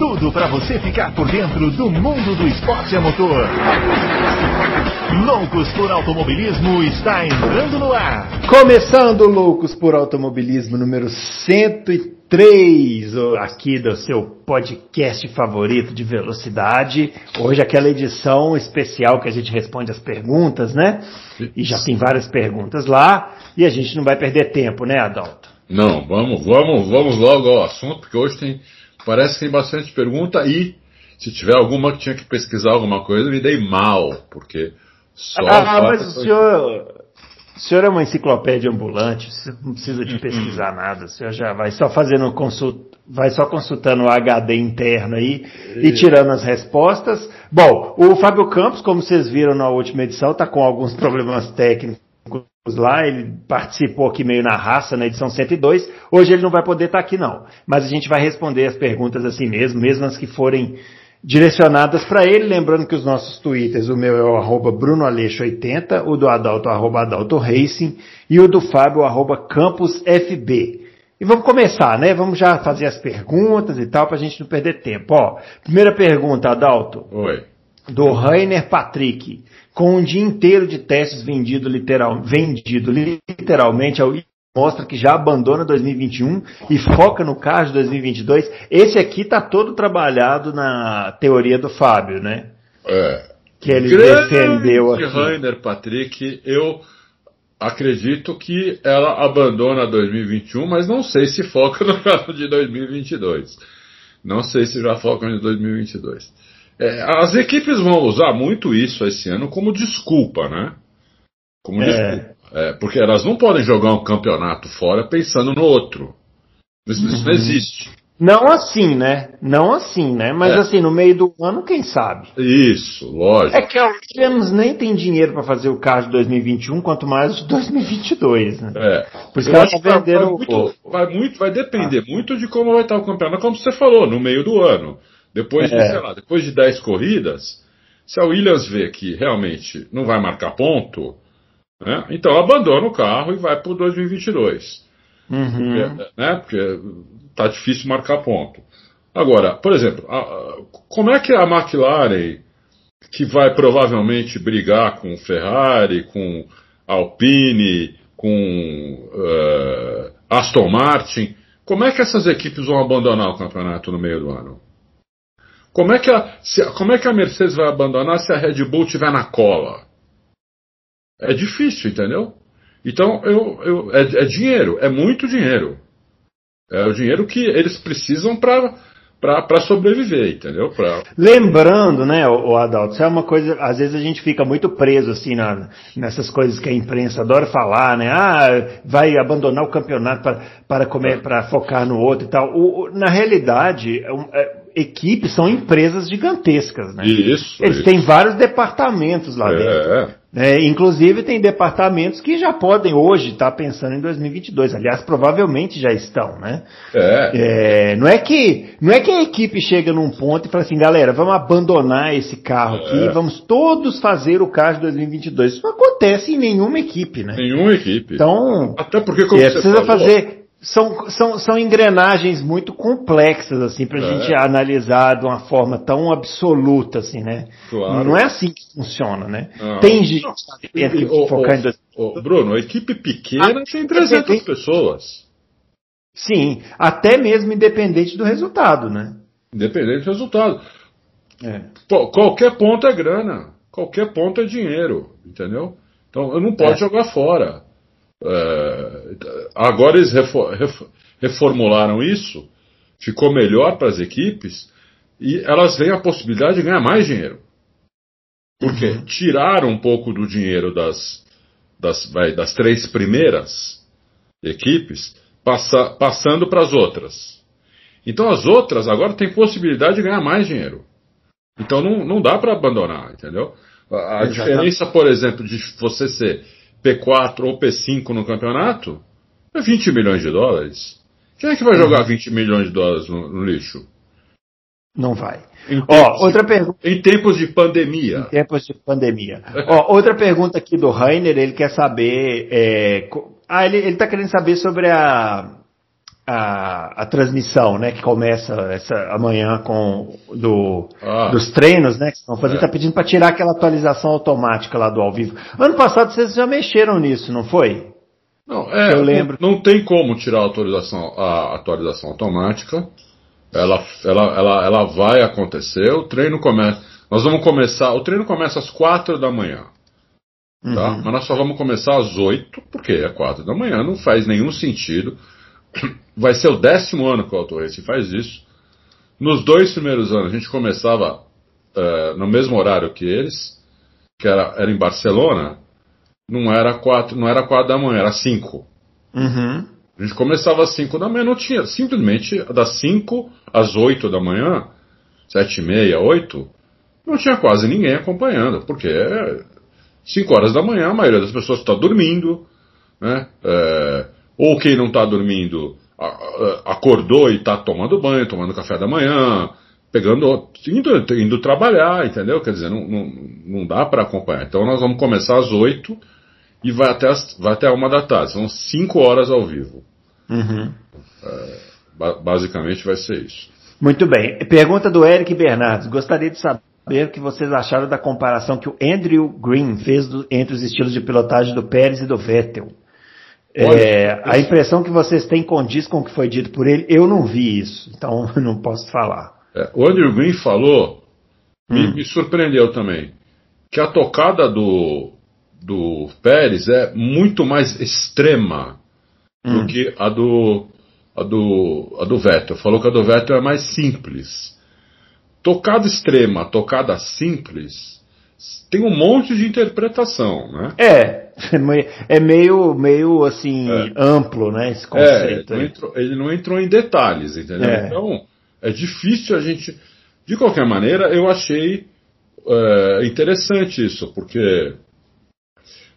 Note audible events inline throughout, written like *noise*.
tudo para você ficar por dentro do mundo do esporte a motor. Loucos por Automobilismo está entrando no ar. Começando Loucos por Automobilismo número 103 aqui do seu podcast favorito de velocidade. Hoje aquela edição especial que a gente responde as perguntas, né? E já tem várias perguntas lá e a gente não vai perder tempo, né, Adalto? Não, vamos, vamos, vamos logo ao assunto, porque hoje tem, parece que tem bastante pergunta e se tiver alguma que tinha que pesquisar alguma coisa, me dei mal, porque só. Ah, mas o senhor, o senhor é uma enciclopédia ambulante, você não precisa de pesquisar nada, o senhor já vai só fazendo consulta, vai só consultando o HD interno aí e tirando as respostas. Bom, o Fábio Campos, como vocês viram na última edição, está com alguns problemas técnicos lá, ele participou aqui meio na raça na edição 102. Hoje ele não vai poder estar aqui não, mas a gente vai responder as perguntas assim mesmo, mesmo as que forem direcionadas para ele, lembrando que os nossos twitters, o meu é o arroba brunoaleixo80, o do Adalto arroba Adalto Racing e o do Fábio arroba campusfb. E vamos começar, né? Vamos já fazer as perguntas e tal, para a gente não perder tempo. Ó, primeira pergunta, Adalto. Oi. Do Rainer Patrick. Com um dia inteiro de testes vendido, literal, vendido literalmente ao mostra que já abandona 2021 e foca no carro de 2022. Esse aqui tá todo trabalhado na teoria do Fábio, né? É. Que ele Grande defendeu aqui. Rainer Patrick, eu acredito que ela abandona 2021, mas não sei se foca no carro de 2022. Não sei se já foca em 2022. É, as equipes vão usar muito isso esse ano como desculpa, né? Como É. desculpa. É, porque elas não podem jogar um campeonato fora pensando no outro. Isso, isso Uhum. não existe. Não assim, né? Não assim, né? Mas É. assim, no meio do ano, quem sabe? Isso, lógico. É que a Williams nem tem dinheiro para fazer o carro de 2021, quanto mais de 2022, né? É. Por isso que ela acho tá que vai, muito, vai muito, vai depender muito de como vai estar o campeonato, como você falou, no meio do ano. Depois de, É. sei lá, depois de 10 corridas, se a Williams vê que realmente não vai marcar ponto, né, então abandona o carro e vai para o 2022. Uhum. É, né, porque tá difícil marcar ponto. Agora, por exemplo, a- a- como é que a McLaren, que vai provavelmente brigar com Ferrari, com Alpine, com eh, Aston Martin, como é que essas equipes vão abandonar o campeonato no meio do ano? Como é que a, se- como é que a Mercedes vai abandonar se a Red Bull estiver na cola? É difícil, entendeu? Então, eu, eu- é, é dinheiro, é muito dinheiro. É o dinheiro que eles precisam para sobreviver, entendeu? Pra, Lembrando, né, o Adalto, isso é uma coisa, às vezes a gente fica muito preso assim na, nessas coisas que a imprensa adora falar, né? Ah, vai abandonar o campeonato para para comer, para focar no outro e tal. O- o- na realidade, é é, equipes são empresas gigantescas, né? Isso. Eles isso. têm vários departamentos lá dentro. É, É, inclusive tem departamentos que já podem hoje estar pensando em 2022. Aliás, provavelmente já estão, né? é. É, não é que não é que a equipe chega num ponto e fala assim, galera, vamos abandonar esse carro aqui, É. vamos todos fazer o carro de 2022. Isso não acontece em nenhuma equipe, né? Nenhuma equipe. Então, Até porque, como é, você precisa falou, fazer são, são, são engrenagens muito complexas assim para a É. gente analisar de uma forma tão absoluta assim, né? Claro. Não é assim que funciona, né? Não. Tem gente que tem que ô, focar em Bruno, a equipe pequena Ah, tem 300 tem- pessoas. Sim, até mesmo independente do resultado, né? Independente do resultado. É. Qualquer ponto é grana. Qualquer ponto é dinheiro. Entendeu? Então não pode É. jogar fora. É, agora eles refo- ref- reformularam isso. Ficou melhor para as equipes. E elas têm a possibilidade de ganhar mais dinheiro. Por quê? Uhum. Tiraram um pouco do dinheiro das, das, vai, das três primeiras equipes, passa- passando para as outras. Então as outras agora têm possibilidade de ganhar mais dinheiro. Então não, não dá para abandonar, entendeu? A, a diferença, por exemplo, de você ser P4 ou P5 no campeonato é 20 milhões de dólares. Quem é que vai jogar 20 milhões de dólares no, no lixo? Não vai. Ó, outra pergunta. Em tempos de pandemia. Em tempos de pandemia. Ó, outra pergunta aqui do Rainer, ele quer saber. É, ah, ele está querendo saber sobre a, a, a, transmissão, né? Que começa essa amanhã com do, ah. dos treinos, né? Que estão fazendo. Está é. pedindo para tirar aquela atualização automática lá do ao vivo. Ano passado vocês já mexeram nisso, não foi? Não, é, eu lembro. Não, não tem como tirar a atualização, a atualização automática. Ela, ela, ela, ela vai acontecer. O treino começa. Nós vamos começar. O treino começa às quatro da manhã. Tá? Uhum. Mas nós só vamos começar às oito, porque é quatro da manhã, não faz nenhum sentido. Vai ser o décimo ano que o Auto Racing faz isso. Nos dois primeiros anos a gente começava uh, no mesmo horário que eles, que era, era em Barcelona, não era quatro, não era quatro da manhã, era cinco. Uhum. A gente começava às cinco da manhã, não tinha, simplesmente das cinco às oito da manhã, sete e meia, oito, não tinha quase ninguém acompanhando, porque é cinco horas da manhã a maioria das pessoas está dormindo, né? É, ou quem não está dormindo acordou e está tomando banho, tomando café da manhã, pegando, indo, indo trabalhar, entendeu? Quer dizer, não, não, não dá para acompanhar. Então nós vamos começar às oito e vai até, as, vai até uma da tarde. São cinco horas ao vivo. Uhum. É, basicamente vai ser isso. Muito bem. Pergunta do Eric Bernardes. Gostaria de saber o que vocês acharam da comparação que o Andrew Green fez do, entre os estilos de pilotagem do Pérez e do Vettel. É, a impressão que vocês têm condiz com o que foi dito por ele, eu não vi isso, então *laughs* não posso falar. É, o Andrew Green falou, hum. me, me, surpreendeu também, que a tocada do, do Pérez é muito mais extrema hum. do que a do, a do, a do Vettel. Falou que a do Vettel é mais simples. Tocada extrema, tocada simples, tem um monte de interpretação, né? É, é meio, meio assim, é. amplo, né, esse conceito. É, ele, não entrou, ele não entrou em detalhes, entendeu? É. Então, é difícil a gente... De qualquer maneira, eu achei é, interessante isso, porque...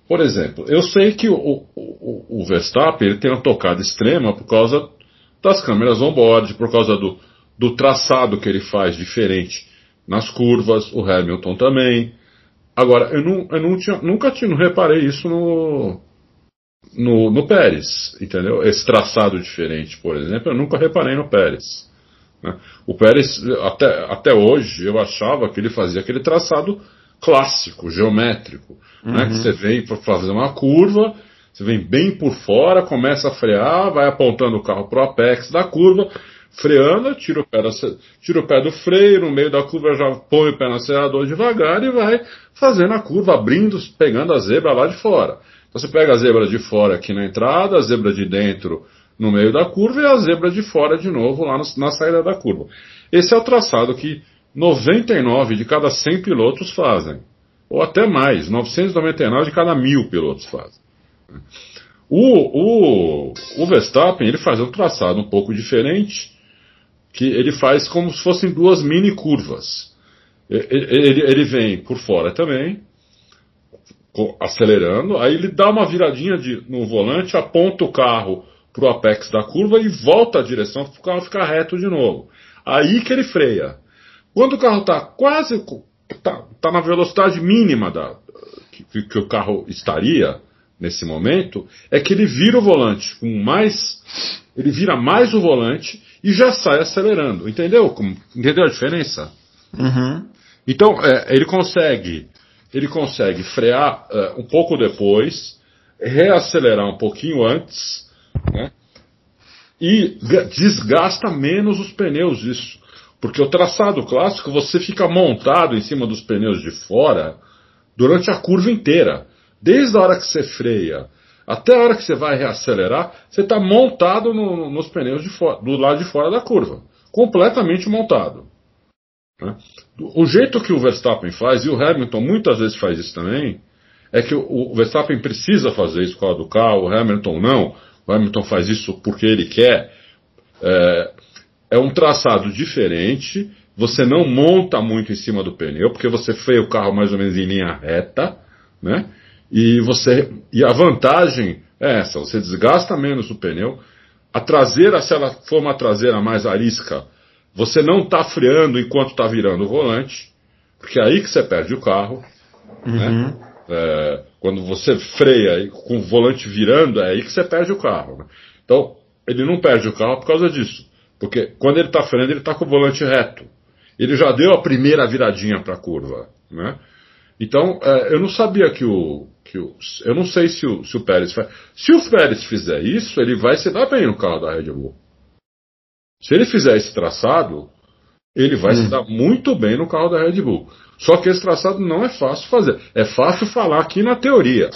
Por exemplo, eu sei que o, o, o Verstappen ele tem uma tocada extrema por causa das câmeras on-board, por causa do, do traçado que ele faz diferente nas curvas, o Hamilton também. Agora, eu, não, eu não tinha, nunca tinha, não reparei isso no, no, no Pérez, entendeu? Esse traçado diferente, por exemplo, eu nunca reparei no Pérez. Né? O Pérez, até, até hoje, eu achava que ele fazia aquele traçado clássico, geométrico, uhum. né? que você vem para fazer uma curva, você vem bem por fora, começa a frear, vai apontando o carro para o apex da curva, freando, tira o, pé da, tira o pé do freio, no meio da curva já põe o pé no acelerador devagar e vai fazendo a curva, abrindo, pegando a zebra lá de fora. Então você pega a zebra de fora aqui na entrada, a zebra de dentro no meio da curva e a zebra de fora de novo lá no, na saída da curva. Esse é o traçado que 99 de cada 100 pilotos fazem. Ou até mais, 999 de cada mil pilotos fazem. O, o, o Verstappen ele faz um traçado um pouco diferente, que ele faz como se fossem duas mini curvas. Ele, ele vem por fora também, acelerando, aí ele dá uma viradinha de, no volante, aponta o carro para o apex da curva e volta a direção para o carro ficar reto de novo. Aí que ele freia. Quando o carro está quase tá, tá, na velocidade mínima da, que, que o carro estaria nesse momento, é que ele vira o volante com mais. Ele vira mais o volante e já sai acelerando. Entendeu? Entendeu a diferença? Uhum. Então, é, ele consegue. Ele consegue frear é, um pouco depois, reacelerar um pouquinho antes, né? E desgasta menos os pneus isso. Porque o traçado clássico você fica montado em cima dos pneus de fora durante a curva inteira. Desde a hora que você freia até a hora que você vai reacelerar, você está montado no, nos pneus do lado de fora da curva. Completamente montado. Né? O jeito que o Verstappen faz, e o Hamilton muitas vezes faz isso também, é que o, o Verstappen precisa fazer isso com a do carro, o Hamilton não. O Hamilton faz isso porque ele quer. É, é um traçado diferente, você não monta muito em cima do pneu, porque você freia o carro mais ou menos em linha reta, né? E você e a vantagem é essa, você desgasta menos o pneu. A traseira, se ela for uma traseira mais arisca, você não está freando enquanto está virando o volante, porque é aí que você perde o carro. Né? Uhum. Né? É, quando você freia com o volante virando, é aí que você perde o carro. Né? Então, ele não perde o carro por causa disso. Porque quando ele está freando, ele está com o volante reto. Ele já deu a primeira viradinha para a curva. Né? Então, é, eu não sabia que o, que o. Eu não sei se o, se o Pérez faz. Se o Pérez fizer isso, ele vai se dar bem no carro da Red Bull. Se ele fizer esse traçado, ele vai hum. se dar muito bem no carro da Red Bull. Só que esse traçado não é fácil fazer. É fácil falar aqui na teoria.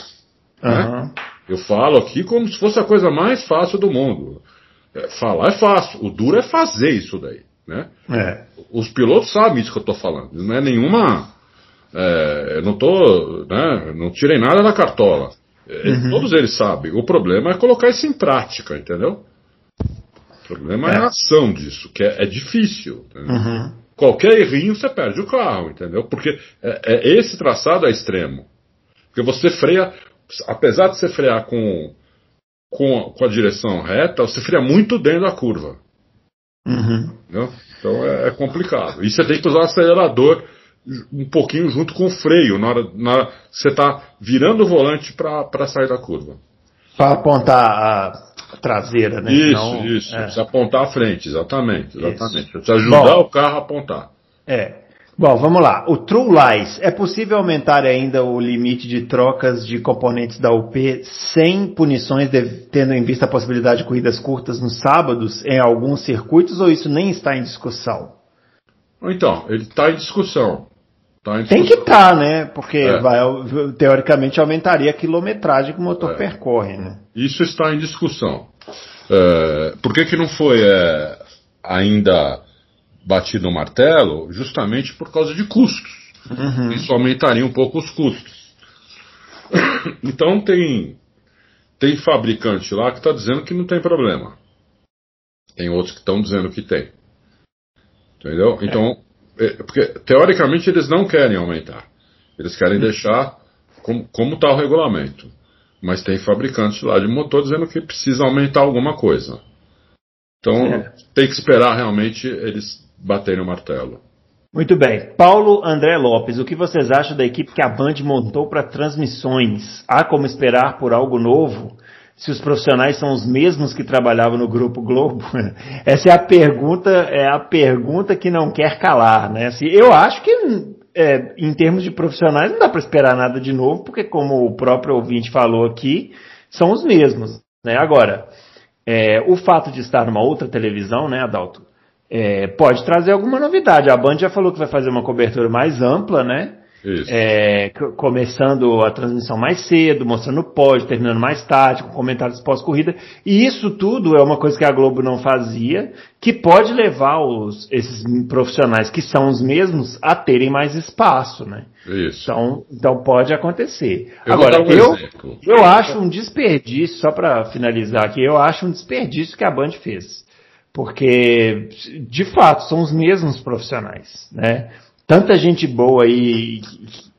Uhum. Né? Eu falo aqui como se fosse a coisa mais fácil do mundo. É, falar é fácil. O duro é fazer isso daí. Né? É. Os pilotos sabem isso que eu estou falando. Não é nenhuma. É, eu não tô. Né, não tirei nada da cartola. É, uhum. Todos eles sabem. O problema é colocar isso em prática, entendeu? O problema é, é a ação disso, que é, é difícil. Uhum. Qualquer errinho você perde o carro, entendeu? Porque é, é, esse traçado é extremo. Porque você freia, apesar de você frear com, com, a, com a direção reta, você freia muito dentro da curva. Uhum. Então é, é, complicado. E você tem que usar o acelerador um pouquinho junto com o freio, na hora, na hora você está virando o volante para sair da curva. Para apontar a traseira, né? Isso, Não, isso. É. Precisa apontar à frente, exatamente, exatamente. Isso. Precisa ajudar Bom, o carro a apontar. É. Bom, vamos lá. O True Lies. É possível aumentar ainda o limite de trocas de componentes da UP sem punições, tendo em vista a possibilidade de corridas curtas nos sábados em alguns circuitos, ou isso nem está em discussão? Então, ele está em discussão. Tem que estar, tá, né? Porque é. vai, teoricamente aumentaria a quilometragem que o motor é. percorre, né? Isso está em discussão. É, por que, que não foi é, ainda batido o martelo? Justamente por causa de custos. Uhum. Isso aumentaria um pouco os custos. *coughs* Então tem, tem fabricante lá que está dizendo que não tem problema. Tem outros que estão dizendo que tem. Entendeu? Então, é, porque teoricamente eles não querem aumentar. Eles querem deixar como está o regulamento. Mas tem fabricantes lá de motor dizendo que precisa aumentar alguma coisa. Então é. tem que esperar realmente eles baterem o martelo. Muito bem. Paulo André Lopes, o que vocês acham da equipe que a Band montou para transmissões? Há como esperar por algo novo? Se os profissionais são os mesmos que trabalhavam no Grupo Globo? *laughs* Essa é a pergunta, é a pergunta que não quer calar, né? Assim, eu acho que é, em termos de profissionais não dá para esperar nada de novo, porque como o próprio ouvinte falou aqui, são os mesmos, né? Agora, é, o fato de estar numa outra televisão, né, Adalto, é, pode trazer alguma novidade. A Band já falou que vai fazer uma cobertura mais ampla, né? É, começando a transmissão mais cedo, mostrando o pódio, terminando mais tarde, com comentários pós-corrida. E isso tudo é uma coisa que a Globo não fazia, que pode levar os, esses profissionais que são os mesmos a terem mais espaço, né? Isso. Então, então pode acontecer. Eu Agora, um eu, eu acho um desperdício, só para finalizar aqui, eu acho um desperdício que a Band fez. Porque, de fato, são os mesmos profissionais, né? Tanta gente boa aí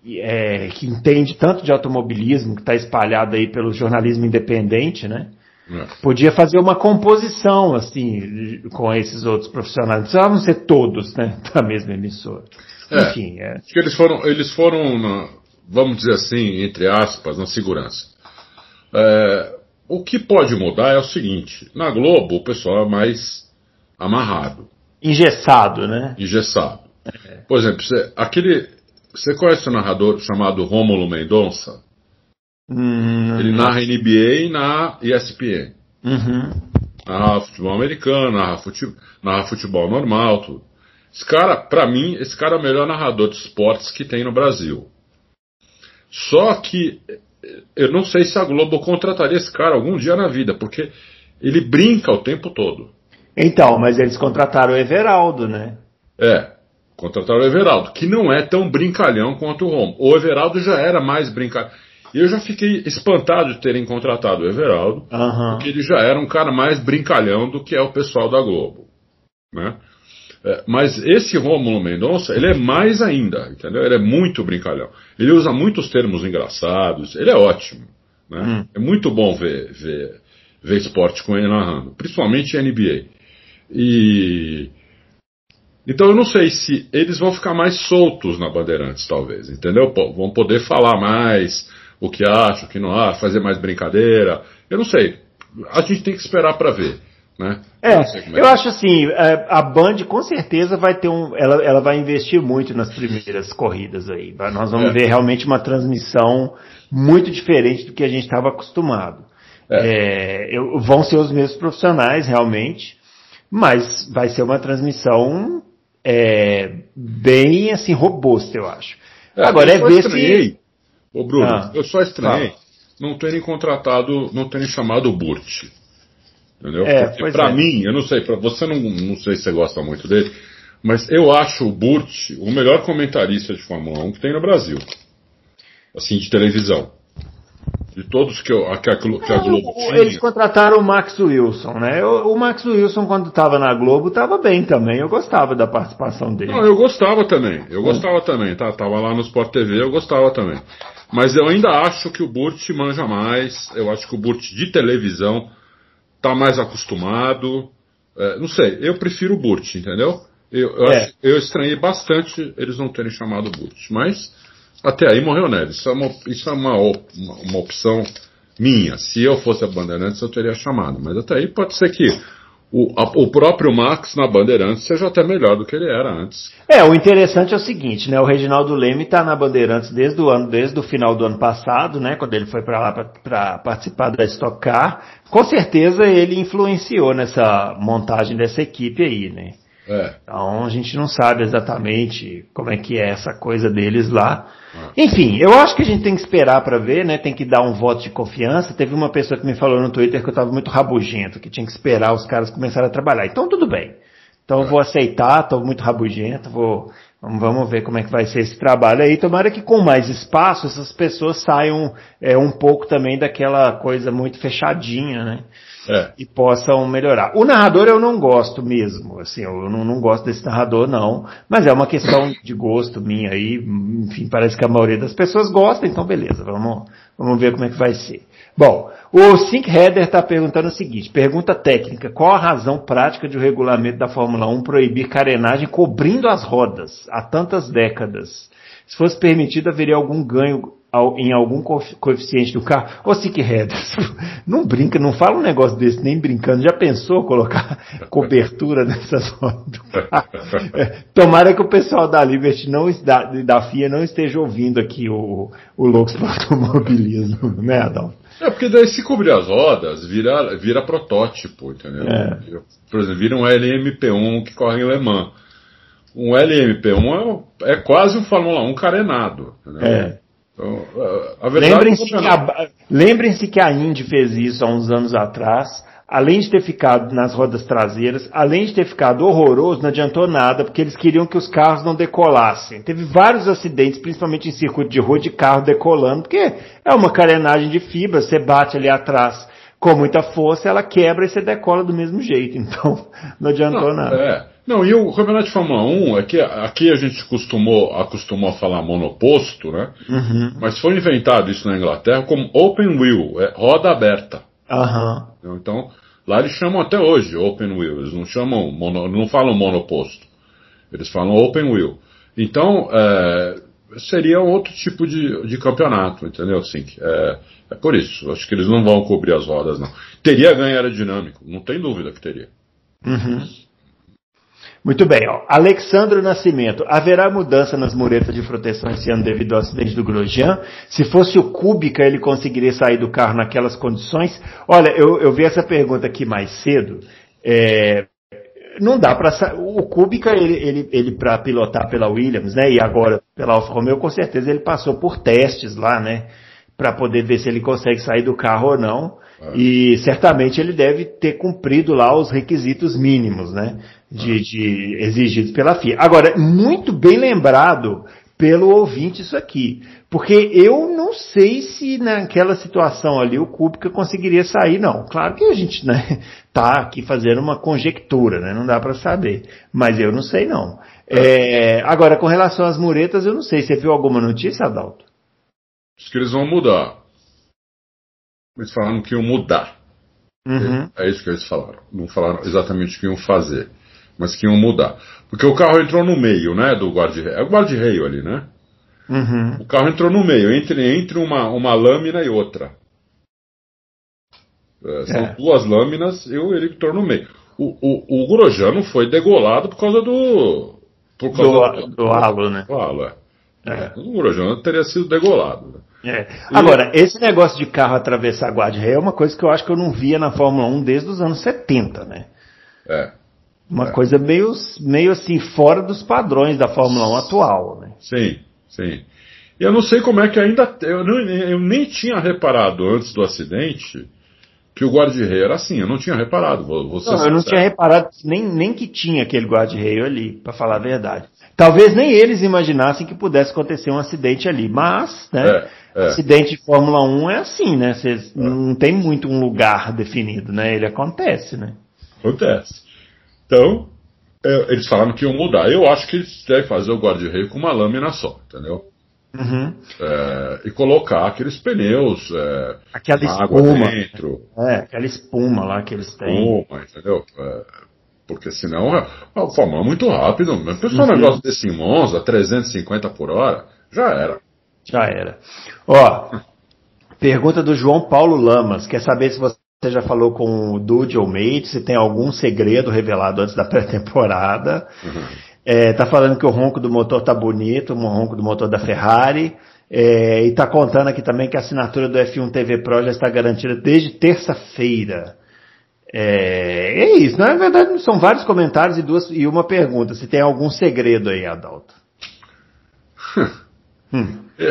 é, que entende tanto de automobilismo, que está espalhado aí pelo jornalismo independente, né? É. Podia fazer uma composição, assim, com esses outros profissionais. Não precisavam ser todos, né, *laughs* da mesma emissora. É, Enfim, é. Acho que eles foram, eles foram na, vamos dizer assim, entre aspas, na segurança. É, o que pode mudar é o seguinte: na Globo o pessoal é mais amarrado. Engessado, né? Engessado. Por exemplo, você, aquele. Você conhece o um narrador chamado Rômulo Mendonça? Hum, Ele narra NBA na ESPN. Uhum. Narra futebol americano, narra futebol, narra futebol normal, tudo. Esse cara, pra mim, esse cara é o melhor narrador de esportes que tem no Brasil. Só que eu não sei se a Globo contrataria esse cara algum dia na vida, porque ele brinca o tempo todo. Então, mas eles contrataram o Everaldo, né? É. Contrataram o Everaldo, que não é tão brincalhão quanto o Romo. O Everaldo já era mais brincalhão. E eu já fiquei espantado de terem contratado o Everaldo, uhum. porque ele já era um cara mais brincalhão do que é o pessoal da Globo. Né? É, mas esse Rômulo Mendonça, ele é mais ainda, entendeu? Ele é muito brincalhão. Ele usa muitos termos engraçados, ele é ótimo. Né? Hum. É muito bom ver, ver, ver esporte com ele narrando, principalmente NBA. E Então eu não sei se eles vão ficar mais soltos na Bandeirantes, talvez, entendeu? Pô, vão poder falar mais o que acham, o que não acham, fazer mais brincadeira. Eu não sei. A gente tem que esperar para ver. Né? É, é eu acho assim, é, a Band com certeza vai ter um. Ela, ela vai investir muito nas primeiras corridas aí. Nós vamos é. ver realmente uma transmissão muito diferente do que a gente estava acostumado. É. é. Eu, vão ser os mesmos profissionais, realmente, mas vai ser uma transmissão é, bem assim, robusta, eu acho. É, Agora é ver estranhei. se. Ô Bruno, ah, eu só estranhei fala. não terem contratado, não terem chamado o Burt. Entendeu? É, Porque pra é. mim, eu não sei, pra você não, não sei se você gosta muito dele, mas eu acho o Burt o melhor comentarista de Fórmula 1 que tem no Brasil. Assim, de televisão. De todos que, eu, que, a, que a Globo tinha. Eles contrataram o Max Wilson, né? O, o Max Wilson, quando estava na Globo, estava bem também. Eu gostava da participação dele. Não, eu gostava também. Eu gostava também, tá? Tava lá no Sport TV, eu gostava também. Mas eu ainda acho que o Burt manja mais. Eu acho que o Burt de televisão tá mais acostumado. É, não sei, eu prefiro o Burt, entendeu? Eu, eu, é. acho, eu estranhei bastante eles não terem chamado o Burt, mas até aí morreu Neves. Isso é uma, isso é uma, uma, uma opção minha. Se eu fosse a Bandeirantes, eu teria chamado, mas até aí pode ser que o, a, o próprio Max na Bandeirantes seja até melhor do que ele era antes. É, o interessante é o seguinte, né? O Reginaldo Leme está na Bandeirantes desde o ano, desde o final do ano passado, né? Quando ele foi para lá para participar da Stock Car. Com certeza ele influenciou nessa montagem dessa equipe aí, né? É. Então a gente não sabe exatamente como é que é essa coisa deles lá. É. Enfim, eu acho que a gente tem que esperar para ver, né? Tem que dar um voto de confiança. Teve uma pessoa que me falou no Twitter que eu estava muito rabugento, que tinha que esperar os caras começarem a trabalhar. Então tudo bem. Então eu vou aceitar, estou muito rabugento, vou Vamos ver como é que vai ser esse trabalho aí. Tomara que com mais espaço essas pessoas saiam é, um pouco também daquela coisa muito fechadinha, né? É. E possam melhorar. O narrador eu não gosto mesmo, assim, eu não, não, gosto desse narrador não, mas é uma questão *coughs* de gosto minha aí, enfim, parece que a maioria das pessoas gosta, então beleza, vamos, vamos ver como é que vai ser. Bom, o Sink Header está perguntando o seguinte, pergunta técnica, qual a razão prática de o regulamento da Fórmula 1 proibir carenagem cobrindo as rodas há tantas décadas? Se fosse permitido, haveria algum ganho em algum coeficiente do carro. Ô Sick Headers, *laughs* não brinca, não fala um negócio desse nem brincando. Já pensou colocar *laughs* cobertura nessas rodas é, Tomara que o pessoal da Liberty não, da, da FIA não esteja ouvindo aqui o, o para Automobilismo, né, Adão? É, porque daí se cobrir as rodas, vira, vira protótipo, entendeu? É. Por exemplo, vira um LMP1 que corre em Le Mans. Um LMP1 é, é quase um Fórmula 1 carenado, entendeu? É. Então, Lembrem-se que, a, lembrem que a Indy fez isso há uns anos atrás. Além de ter ficado nas rodas traseiras, além de ter ficado horroroso, não adiantou nada, porque eles queriam que os carros não decolassem. Teve vários acidentes, principalmente em circuito de rua, de carro decolando, porque é uma carenagem de fibra, você bate ali atrás com muita força, ela quebra e você decola do mesmo jeito. *laughs* Então, não adiantou não, nada. É. Não, e o campeonato de Fórmula 1 é que aqui a gente costumou, acostumou a falar monoposto, né? Uhum. Mas foi inventado isso na Inglaterra como open wheel, é roda aberta. Uhum. Então, lá eles chamam até hoje open wheel, eles não chamam, mono, não falam monoposto. Eles falam open wheel. Então, é, seria outro tipo de, de campeonato, entendeu? Assim, é, é por isso. Acho que eles não vão cobrir as rodas, não. Teria ganho aerodinâmico, não tem dúvida que teria. Uhum. Muito bem, ó. Alexandro Nascimento. Haverá mudança nas muretas de proteção esse ano devido ao acidente do Grosjean? Se fosse o Kubica, ele conseguiria sair do carro naquelas condições? Olha, eu, eu vi essa pergunta aqui mais cedo. É, não dá para o Kubica ele, ele, ele para pilotar pela Williams, né? E agora pela Alfa Romeo, com certeza ele passou por testes lá, né? Para poder ver se ele consegue sair do carro ou não. É. E certamente ele deve ter cumprido lá os requisitos mínimos, né? De, de exigidos pela FIA. Agora, muito bem lembrado pelo ouvinte isso aqui, porque eu não sei se naquela situação ali o Kubica conseguiria sair, não. Claro que a gente né, *laughs* tá aqui fazendo uma conjectura, né, não dá para saber, mas eu não sei não. É, agora, com relação às muretas, eu não sei. Você viu alguma notícia, Adalto? Diz que eles vão mudar. Eles falaram que iam mudar. Uhum. É isso que eles falaram. Não falaram exatamente o que iam fazer. Mas que iam mudar. Porque o carro entrou no meio, né, do guarda-reio. É o guarda-reio ali, né? Uhum. O carro entrou no meio, entre, entre uma, uma lâmina e outra. É, são É. duas lâminas e o entrou no meio. O, o, o Grosjeano foi degolado por causa do. Por causa Do, do halo, né? do halo, é. É. O Grosjeano teria sido degolado. né? É. Agora, esse negócio de carro atravessar guarda-reio é uma coisa que eu acho que eu não via na Fórmula 1 desde os anos 70, né? É, Uma coisa meio, meio assim, fora dos padrões da Fórmula 1 atual, né? sim, sim. Eu não sei como é que ainda. Eu, não- eu nem tinha reparado antes do acidente que o guarda-reio era assim. Eu não tinha reparado. Ser Não, eu não tinha reparado nem, nem que tinha aquele guarda-reio ali, pra falar a verdade. Talvez nem eles imaginassem que pudesse acontecer um acidente ali, mas, né? É, é. Acidente de Fórmula 1 é assim, né? Cês, Não tem muito um lugar definido, né? Ele acontece, né? Acontece. Então, é, eles falaram que iam mudar. Eu acho que eles devem fazer o guarda-reio com uma lâmina só, entendeu? Uhum. É, e colocar aqueles pneus, é, Aquela espuma. dentro, É, aquela espuma lá que eles têm. espuma, entendeu? É, porque senão é, a Fórmula é muito rápido. Mas pensou Uhum. um negócio desse em Monza, 350 por hora, já era. Já era. Ó, pergunta do João Paulo Lamas. Quer saber se você já falou com o Dude ou Mate, se tem algum segredo revelado antes da *laughs* pré-temporada. É, tá falando que o ronco do motor tá bonito, o ronco do motor da Ferrari. É, e tá contando aqui também que a assinatura do F1 TV Pro já está garantida desde terça-feira. É, é isso, na verdade são vários comentários e, duas, e uma pergunta. Se tem algum segredo aí, Adalto? Hum. *laughs*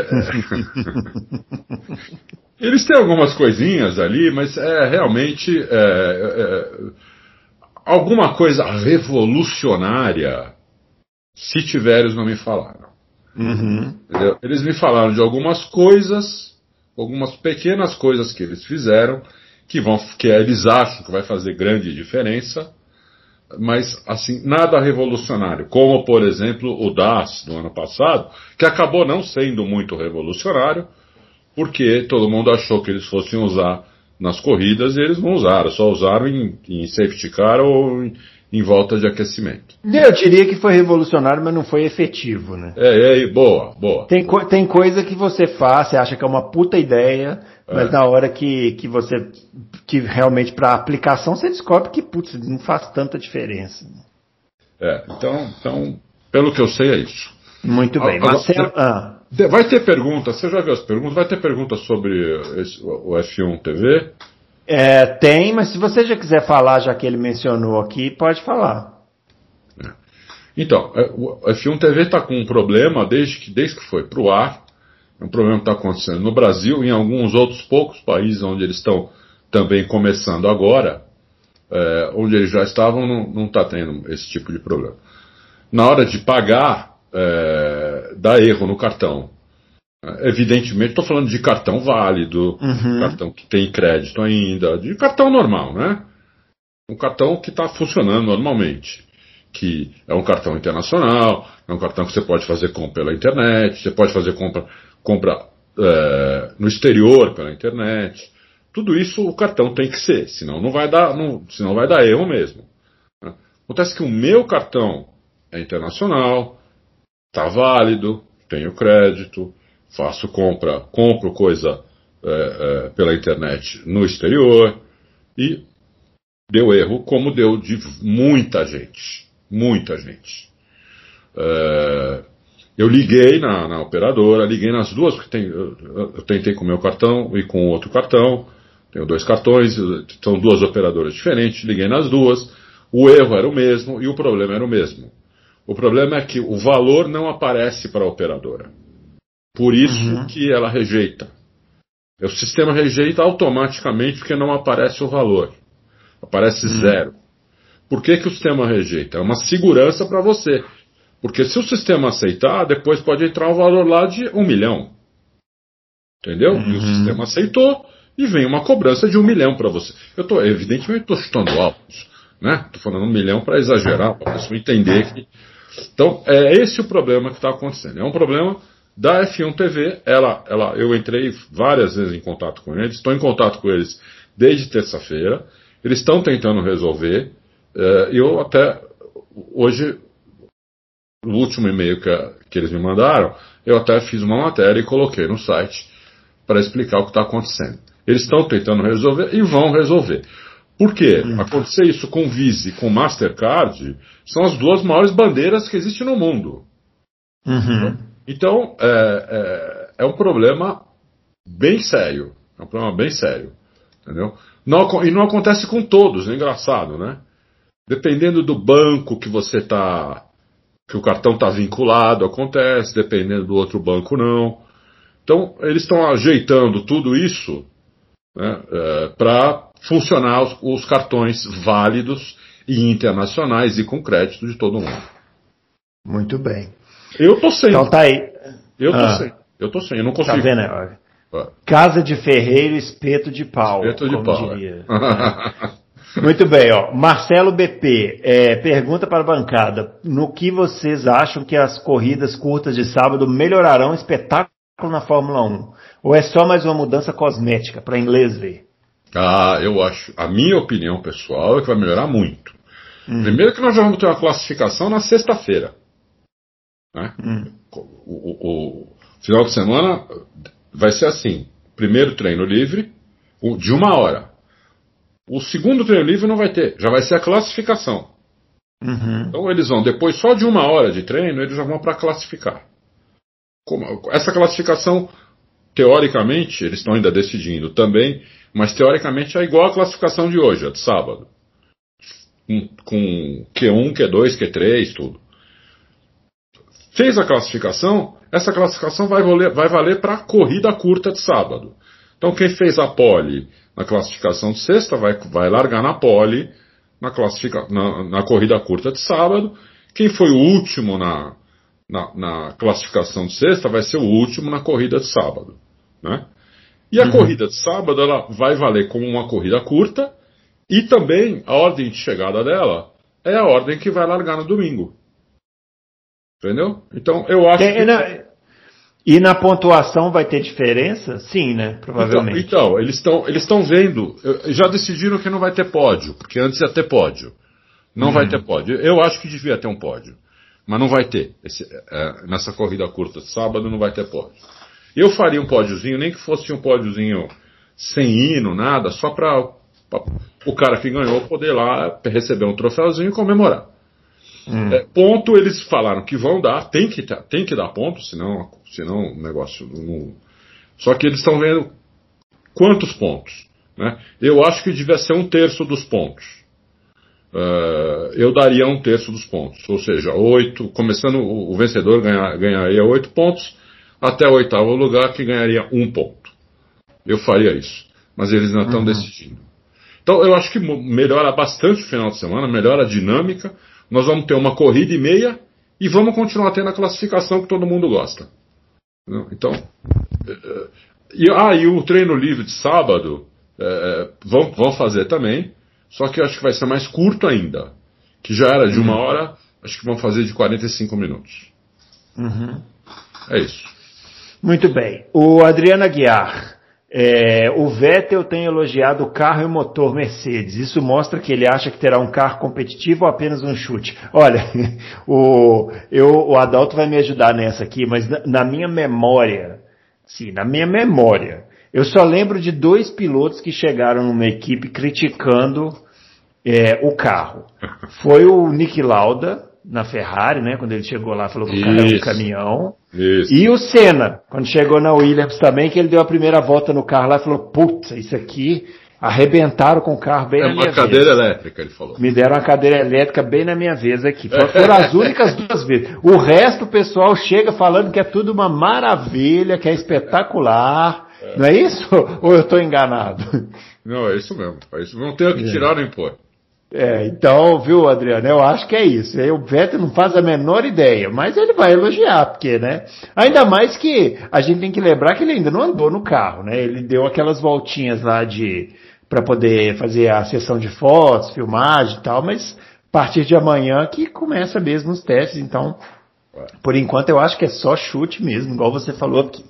*laughs* Eles têm algumas coisinhas ali, mas é realmente é, é, alguma coisa revolucionária. Se tiver, eles não me falaram. Uhum. Eles me falaram de algumas coisas, algumas pequenas coisas que eles fizeram, que vão, que eles acham que vai fazer grande diferença, mas assim nada revolucionário, como por exemplo o DAS do ano passado, que acabou não sendo muito revolucionário, porque todo mundo achou que eles fossem usar nas corridas e eles não usaram, só usaram em, em safety car ou em, em volta de aquecimento. Eu diria que foi revolucionário, mas não foi efetivo, né? É, é, boa, boa. Tem, co- tem coisa que você faz, você acha que é uma puta ideia, mas na hora que, que você, que realmente para aplicação, você descobre que, putz, não faz tanta diferença. É, então, então, pelo que eu sei é isso. Muito bem. Agora- Marcelo, ah, Vai ter perguntas, você já viu as perguntas? Vai ter perguntas sobre esse- o o F1 TV? é, tem, mas se você já quiser falar, já que ele mencionou aqui, pode falar. Então, é, o F1 TV está com um problema desde que, desde que foi para o ar. É um problema que está acontecendo no Brasil e em alguns outros poucos países onde eles estão também começando agora, é, onde eles já estavam, não está tendo esse tipo de problema. Na hora de pagar, é, dá erro no cartão. Evidentemente, estou falando de cartão válido, Uhum. cartão que tem crédito ainda, de cartão normal, né? Um cartão que está funcionando normalmente. Que é um cartão internacional, é um cartão que você pode fazer compra pela internet, você pode fazer compra, compra é, no exterior pela internet. Tudo isso o cartão tem que ser, senão não vai dar, não, senão vai dar erro mesmo. Acontece que o meu cartão é internacional, está válido, tenho crédito, faço compra, compro coisa é, é, pela internet no exterior e deu erro, como deu de muita gente. Muita gente. É, eu liguei na, na operadora, liguei nas duas, porque tem, eu, eu tentei com o meu cartão e com outro cartão. Tenho dois cartões, são duas operadoras diferentes, liguei nas duas. O erro era o mesmo e o problema era o mesmo. O problema é que o valor não aparece para a operadora. Por isso Uhum. que ela rejeita. O sistema rejeita automaticamente porque não aparece o valor. Aparece zero. Por que, que o sistema rejeita? É uma segurança para você. Porque se o sistema aceitar, depois pode entrar o valor lá de um milhão. Entendeu? E o Uhum. sistema aceitou e vem uma cobrança de um milhão para você. Eu tô, evidentemente, estou chutando alto. Né? Tô falando um milhão para exagerar, para a pessoa entender que. Então, é esse o problema que está acontecendo. É um problema da F1 TV. Ela, ela, eu entrei várias vezes em contato com eles, estou em contato com eles desde terça-feira. Eles estão tentando resolver. eh, eu até hoje, no último e-mail que, que eles me mandaram, eu até fiz uma matéria e coloquei no site para explicar o que está acontecendo. Eles estão tentando resolver e vão resolver. Por quê? Hum. Acontecer isso com Visa e com Mastercard são as duas maiores bandeiras que existem no mundo. Uhum. Então, é, é, é, um problema bem sério. É um problema bem sério. Entendeu? Não, e não acontece com todos, é engraçado, né? Dependendo do banco que você está. que o cartão está vinculado, acontece, dependendo do outro banco, não. Então, eles estão ajeitando tudo isso né, é, para funcionar os, os, cartões válidos e internacionais e com crédito de todo mundo. Muito bem. Eu tô sem. Então tá aí. Eu tô ah. sem. Eu tô sem, eu não tá consigo. Tá vendo? Né? Casa de ferreiro, espeto de pau. Espeto de pau. Diria. É. *laughs* Muito bem, ó. Marcelo BP, é, pergunta para a bancada: no que vocês acham que as corridas curtas de sábado melhorarão o espetáculo na Fórmula 1? Ou é só mais uma mudança cosmética para inglês ver? Ah, eu acho. A minha opinião pessoal é que vai melhorar muito. Hum. Primeiro que nós já vamos ter uma classificação na sexta-feira. Né? Hum. O, o, o, final de semana vai ser assim: primeiro treino livre, de uma hora. O segundo treino livre não vai ter, já vai ser a classificação. Uhum. Então eles vão, depois só de uma hora de treino, eles já vão para classificar. Como, essa classificação, teoricamente, eles estão ainda decidindo também, mas teoricamente é igual à classificação de hoje, a de sábado. Com, com Q1, Q2, Q3, tudo. Fez a classificação, essa classificação vai valer, vai valer para a corrida curta de sábado. Então quem fez a pole na classificação de sexta vai, vai largar na pole na, classifica, na, na corrida curta de sábado. Quem foi o último na, na, na, classificação de sexta vai ser o último na corrida de sábado. Né? E a uhum. corrida de sábado ela vai valer como uma corrida curta e também a ordem de chegada dela é a ordem que vai largar no domingo. Entendeu? Então eu acho que. Na... E na pontuação vai ter diferença? Sim, né? Provavelmente. Então, então eles estão eles vendo. Já decidiram que não vai ter pódio, porque antes ia ter pódio. Não hum. vai ter pódio. Eu acho que devia ter um pódio. Mas não vai ter. Esse, é, nessa corrida curta de sábado não vai ter pódio. Eu faria um pódiozinho, nem que fosse um pódiozinho sem hino, nada, só para o cara que ganhou poder lá receber um troféuzinho e comemorar. Hum. É, ponto eles falaram que vão dar, tem que, tem que dar ponto, senão, senão o negócio não. Só que eles estão vendo quantos pontos. Né? Eu acho que devia ser um terço dos pontos. Uh, eu daria um terço dos pontos, ou seja, oito, começando o, o vencedor ganhar, ganharia oito pontos, até o oitavo lugar que ganharia um ponto. Eu faria isso, mas eles não estão uhum. decidindo. Então eu acho que melhora bastante o final de semana, melhora a dinâmica, nós vamos ter uma corrida e meia e vamos continuar tendo a classificação que todo mundo gosta. Então, é, é, e, ah, e o treino livre de sábado é, vão, vão fazer também, só que acho que vai ser mais curto ainda. Que já era de uma uhum. hora, acho que vão fazer de 45 minutos. Uhum. É isso. Muito bem. O Adriano Aguiar. É, o Vettel tem elogiado o carro e o motor Mercedes. Isso mostra que ele acha que terá um carro competitivo ou apenas um chute. Olha, *laughs* o, eu, o Adalto vai me ajudar nessa aqui, mas na, na minha memória, sim, na minha memória, eu só lembro de dois pilotos que chegaram numa equipe criticando é, o carro. *laughs* Foi o Nick Lauda, na Ferrari, né? Quando ele chegou lá, falou que o cara era um caminhão. Isso. E o Senna, quando chegou na Williams também, que ele deu a primeira volta no carro lá e falou, putz, isso aqui arrebentaram com o carro bem é na minha vez. uma cadeira elétrica, ele falou. Me deram uma cadeira elétrica bem na minha vez aqui. *laughs* Foram as únicas duas vezes. O resto o pessoal chega falando que é tudo uma maravilha, que é espetacular. É. Não é isso? Ou eu estou enganado? Não, é isso mesmo. É isso. Não tem o que é. tirar nem pôr. É, então, viu, Adriano, eu acho que é isso. O Vettel não faz a menor ideia, mas ele vai elogiar, porque, né? Ainda mais que a gente tem que lembrar que ele ainda não andou no carro, né? Ele deu aquelas voltinhas lá de para poder fazer a sessão de fotos, filmagem e tal, mas a partir de amanhã que começa mesmo os testes, então, por enquanto eu acho que é só chute mesmo, igual você falou aqui.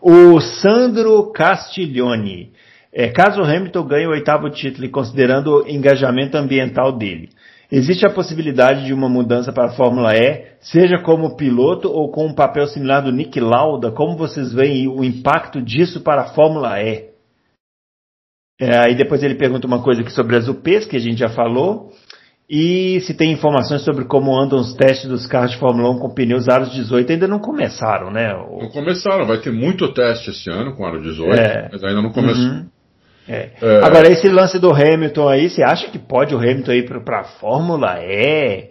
O Sandro Castiglione é, caso o Hamilton ganhe o oitavo título e considerando o engajamento ambiental dele, Existe a possibilidade de uma mudança para a Fórmula E, seja como piloto ou com um papel similar do Nick Lauda? Como vocês veem o impacto disso para a Fórmula E? É, aí depois ele pergunta uma coisa aqui sobre as UPs, que a gente já falou. E se tem informações sobre como andam os testes dos carros de Fórmula 1 com pneus aros 18, ainda não começaram, né? O... Não começaram, vai ter muito teste esse ano com aro 18, é. mas ainda não começou. Uhum. É. É. Agora, esse lance do Hamilton aí, você acha que pode o Hamilton ir para a Fórmula E?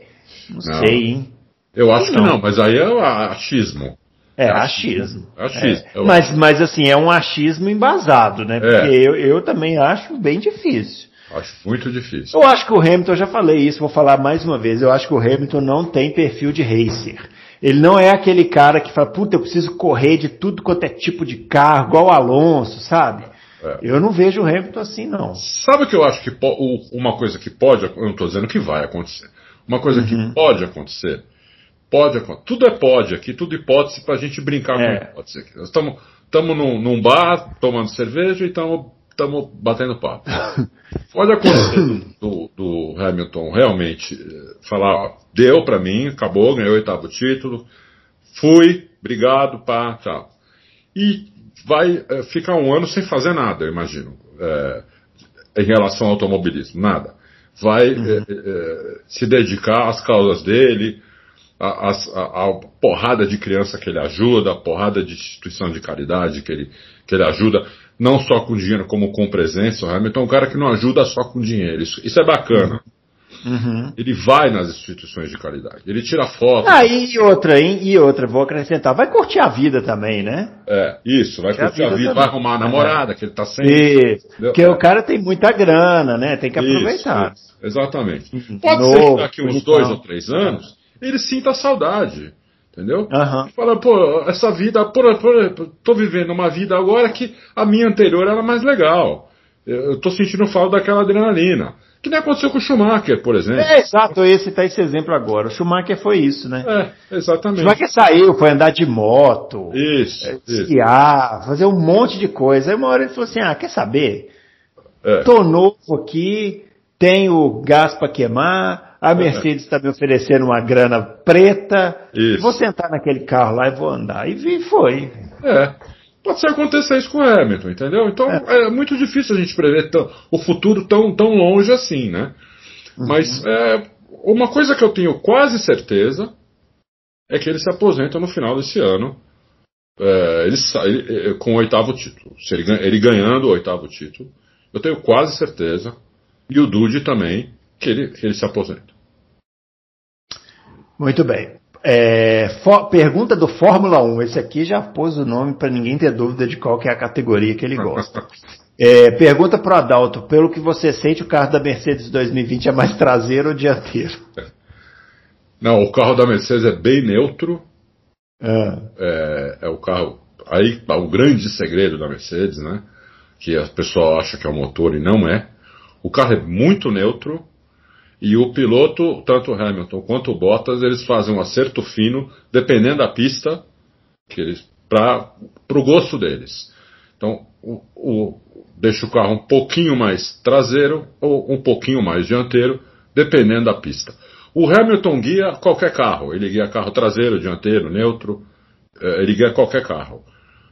Não, não, sei, hein? Eu acho não. que não, mas aí é achismo. É, achismo. achismo. É. Mas, mas assim, é um achismo embasado, né? Porque é. eu, eu também acho bem difícil. Acho muito difícil. Eu acho que o Hamilton, eu já falei isso, vou falar mais uma vez, eu acho que o Hamilton não tem perfil de racer. Ele não é aquele cara que fala, puta, eu preciso correr de tudo quanto é tipo de carro, igual o Alonso, sabe? É. Eu não vejo o Hamilton assim, não. Sabe o que eu acho que uma coisa que pode, eu não estou dizendo que vai acontecer, uma coisa uhum. que pode acontecer, pode acontecer, tudo é pode aqui, tudo hipótese para a gente brincar é. com hipótese aqui. Nós estamos num, num bar tomando cerveja e estamos batendo papo. *laughs* Pode acontecer do, do, Hamilton realmente eh, falar, ó, deu para mim, acabou, ganhou o oitavo título, fui, obrigado, pá, tchau. E vai é, ficar um ano sem fazer nada, eu imagino, é, em relação ao automobilismo, nada. Vai uhum. é, se dedicar às causas dele, a, porrada de criança que ele ajuda, a porrada de instituição de caridade que ele, que ele ajuda não só com dinheiro, como com presença. O Hamilton é um cara que não ajuda só com dinheiro. Isso, isso é bacana. Uhum. Ele vai nas instituições de caridade. Ele tira foto. Ah, e outra, hein? E outra, vou acrescentar. Vai curtir a vida também, né? É, isso, vai curtir, curtir a, vida, a vida vai arrumar a namorada, é. que ele tá sem. Isso. Porque é. o cara tem muita grana, né? Tem que aproveitar. Isso, isso. Exatamente. Uhum. Pode Novo, ser que daqui uns dois ou três anos ele sinta saudade. Entendeu? Uhum. Fala, pô, essa vida, pô, pô, tô vivendo uma vida agora que a minha anterior era mais legal. Eu tô sentindo falta daquela adrenalina. Que nem aconteceu com o Schumacher, por exemplo. É, exato, eu ia citar esse exemplo agora. O Schumacher foi isso, né? É, exatamente. O Schumacher saiu, foi andar de moto, isso, é, esquiar, fazer um monte de coisa. Aí uma hora ele falou assim: ah, quer saber? É. Tô novo aqui, tenho gás para queimar, a Mercedes está me oferecendo uma grana preta. Isso. Vou sentar naquele carro lá e vou andar. E foi. É. Pode ser acontecer isso com o Hamilton, entendeu? Então é, é muito difícil a gente prever tão, o futuro tão, tão longe assim, né? Uhum. Mas é, uma coisa que eu tenho quase certeza é que ele se aposenta no final desse ano. É, ele, ele, com o oitavo título. Se ele, ele ganhando o oitavo título. Eu tenho quase certeza. E o Dude também, que ele, que ele se aposenta. Muito bem. É, for, pergunta do Fórmula 1. Esse aqui já pôs o nome para ninguém ter dúvida de qual é a categoria que ele gosta. *laughs* É, pergunta para o Adalto: pelo que você sente, o carro da Mercedes 2020 é mais traseiro ou dianteiro? Não, o carro da Mercedes é bem neutro. Ah. É, é o carro. Aí tá o grande segredo da Mercedes, né? Que a pessoa acha que é o motor e não é. O carro é muito neutro. E o piloto, tanto o Hamilton quanto o Bottas, eles fazem um acerto fino, dependendo da pista, para o gosto deles. Então, o, o, deixa o carro um pouquinho mais traseiro ou um pouquinho mais dianteiro, dependendo da pista. O Hamilton guia qualquer carro. Ele guia carro traseiro, dianteiro, neutro. É, ele guia qualquer carro.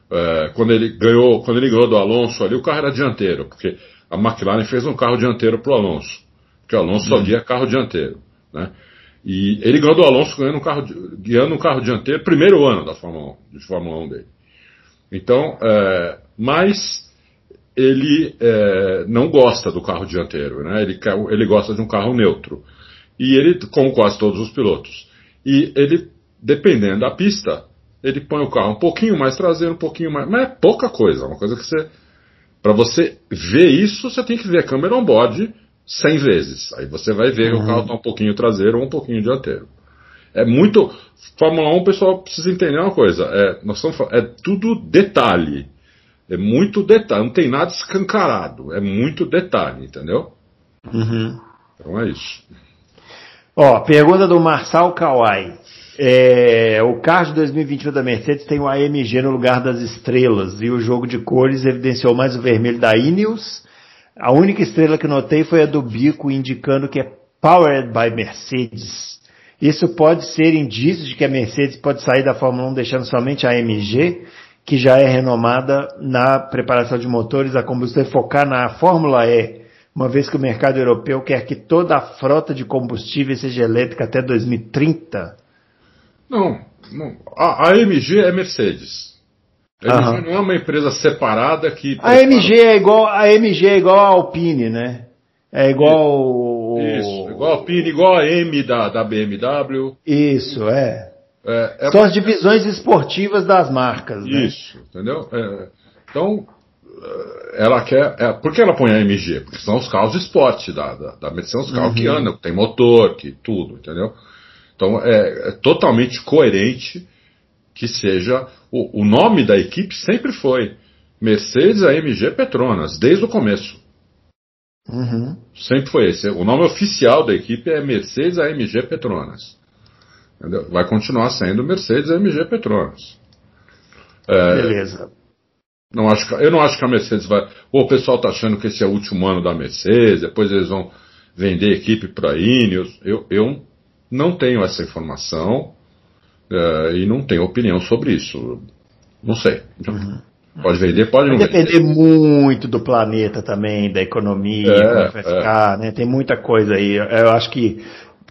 É, quando ele ganhou, quando ele ganhou do Alonso ali, o carro era dianteiro, porque a McLaren fez um carro dianteiro para o Alonso porque o Alonso só hum. guia carro dianteiro. Né? E ele ganhou do Alonso ganhando um carro, guiando um carro dianteiro, primeiro ano da Fórmula 1, de Fórmula 1 dele. Então, é, mas ele é, não gosta do carro dianteiro, né? ele, ele gosta de um carro neutro. E ele, como quase todos os pilotos. E ele, dependendo da pista, ele põe o carro um pouquinho mais traseiro, um pouquinho mais. Mas é pouca coisa, uma coisa que você. Para você ver isso, você tem que ver a câmera on-board 100 vezes. Aí você vai ver uhum. que o carro está um pouquinho traseiro ou um pouquinho dianteiro. É muito. Fórmula 1, o pessoal precisa entender uma coisa. É, nós estamos, é tudo detalhe. É muito detalhe. Não tem nada escancarado. É muito detalhe, entendeu? Uhum. Então é isso. Ó, pergunta do Marçal Kawai. É, o carro de 2021 da Mercedes tem o AMG no lugar das estrelas e o jogo de cores evidenciou mais o vermelho da Ineos a única estrela que notei foi a do bico, indicando que é Powered by Mercedes. Isso pode ser indício de que a Mercedes pode sair da Fórmula 1 deixando somente a AMG, que já é renomada na preparação de motores a combustão e focar na Fórmula E, uma vez que o mercado europeu quer que toda a frota de combustível seja elétrica até 2030? Não, não. A, a AMG é Mercedes. A Aham. não é uma empresa separada que. A AMG é igual a AMG é igual a Alpine, né? É igual Isso, igual a Alpine, igual a M da, da BMW. Isso, é. É, é São as divisões esportivas das marcas, né? Isso, entendeu? É, então, é, ela quer. é, por que ela põe a MG? Porque são os carros de esporte da, da, da Mercedes, são os carros que andam, que tem motor, que tudo, entendeu? Então é, é totalmente coerente que seja. O, o nome da equipe sempre foi Mercedes AMG Petronas, desde o começo. Uhum. Sempre foi esse. O nome oficial da equipe é Mercedes AMG Petronas. Vai continuar sendo Mercedes AMG Petronas. É, Beleza. Não acho eu não acho que a Mercedes vai. Ou o pessoal está achando que esse é o último ano da Mercedes, depois eles vão vender equipe para a Ineos. Eu, eu não tenho essa informação eh, e não tenho opinião sobre isso. Não sei. Pode vender, pode não Vai vender. depender muito do planeta também, da economia, É, como é vai é. ficar, né? Tem muita coisa aí. Eu acho que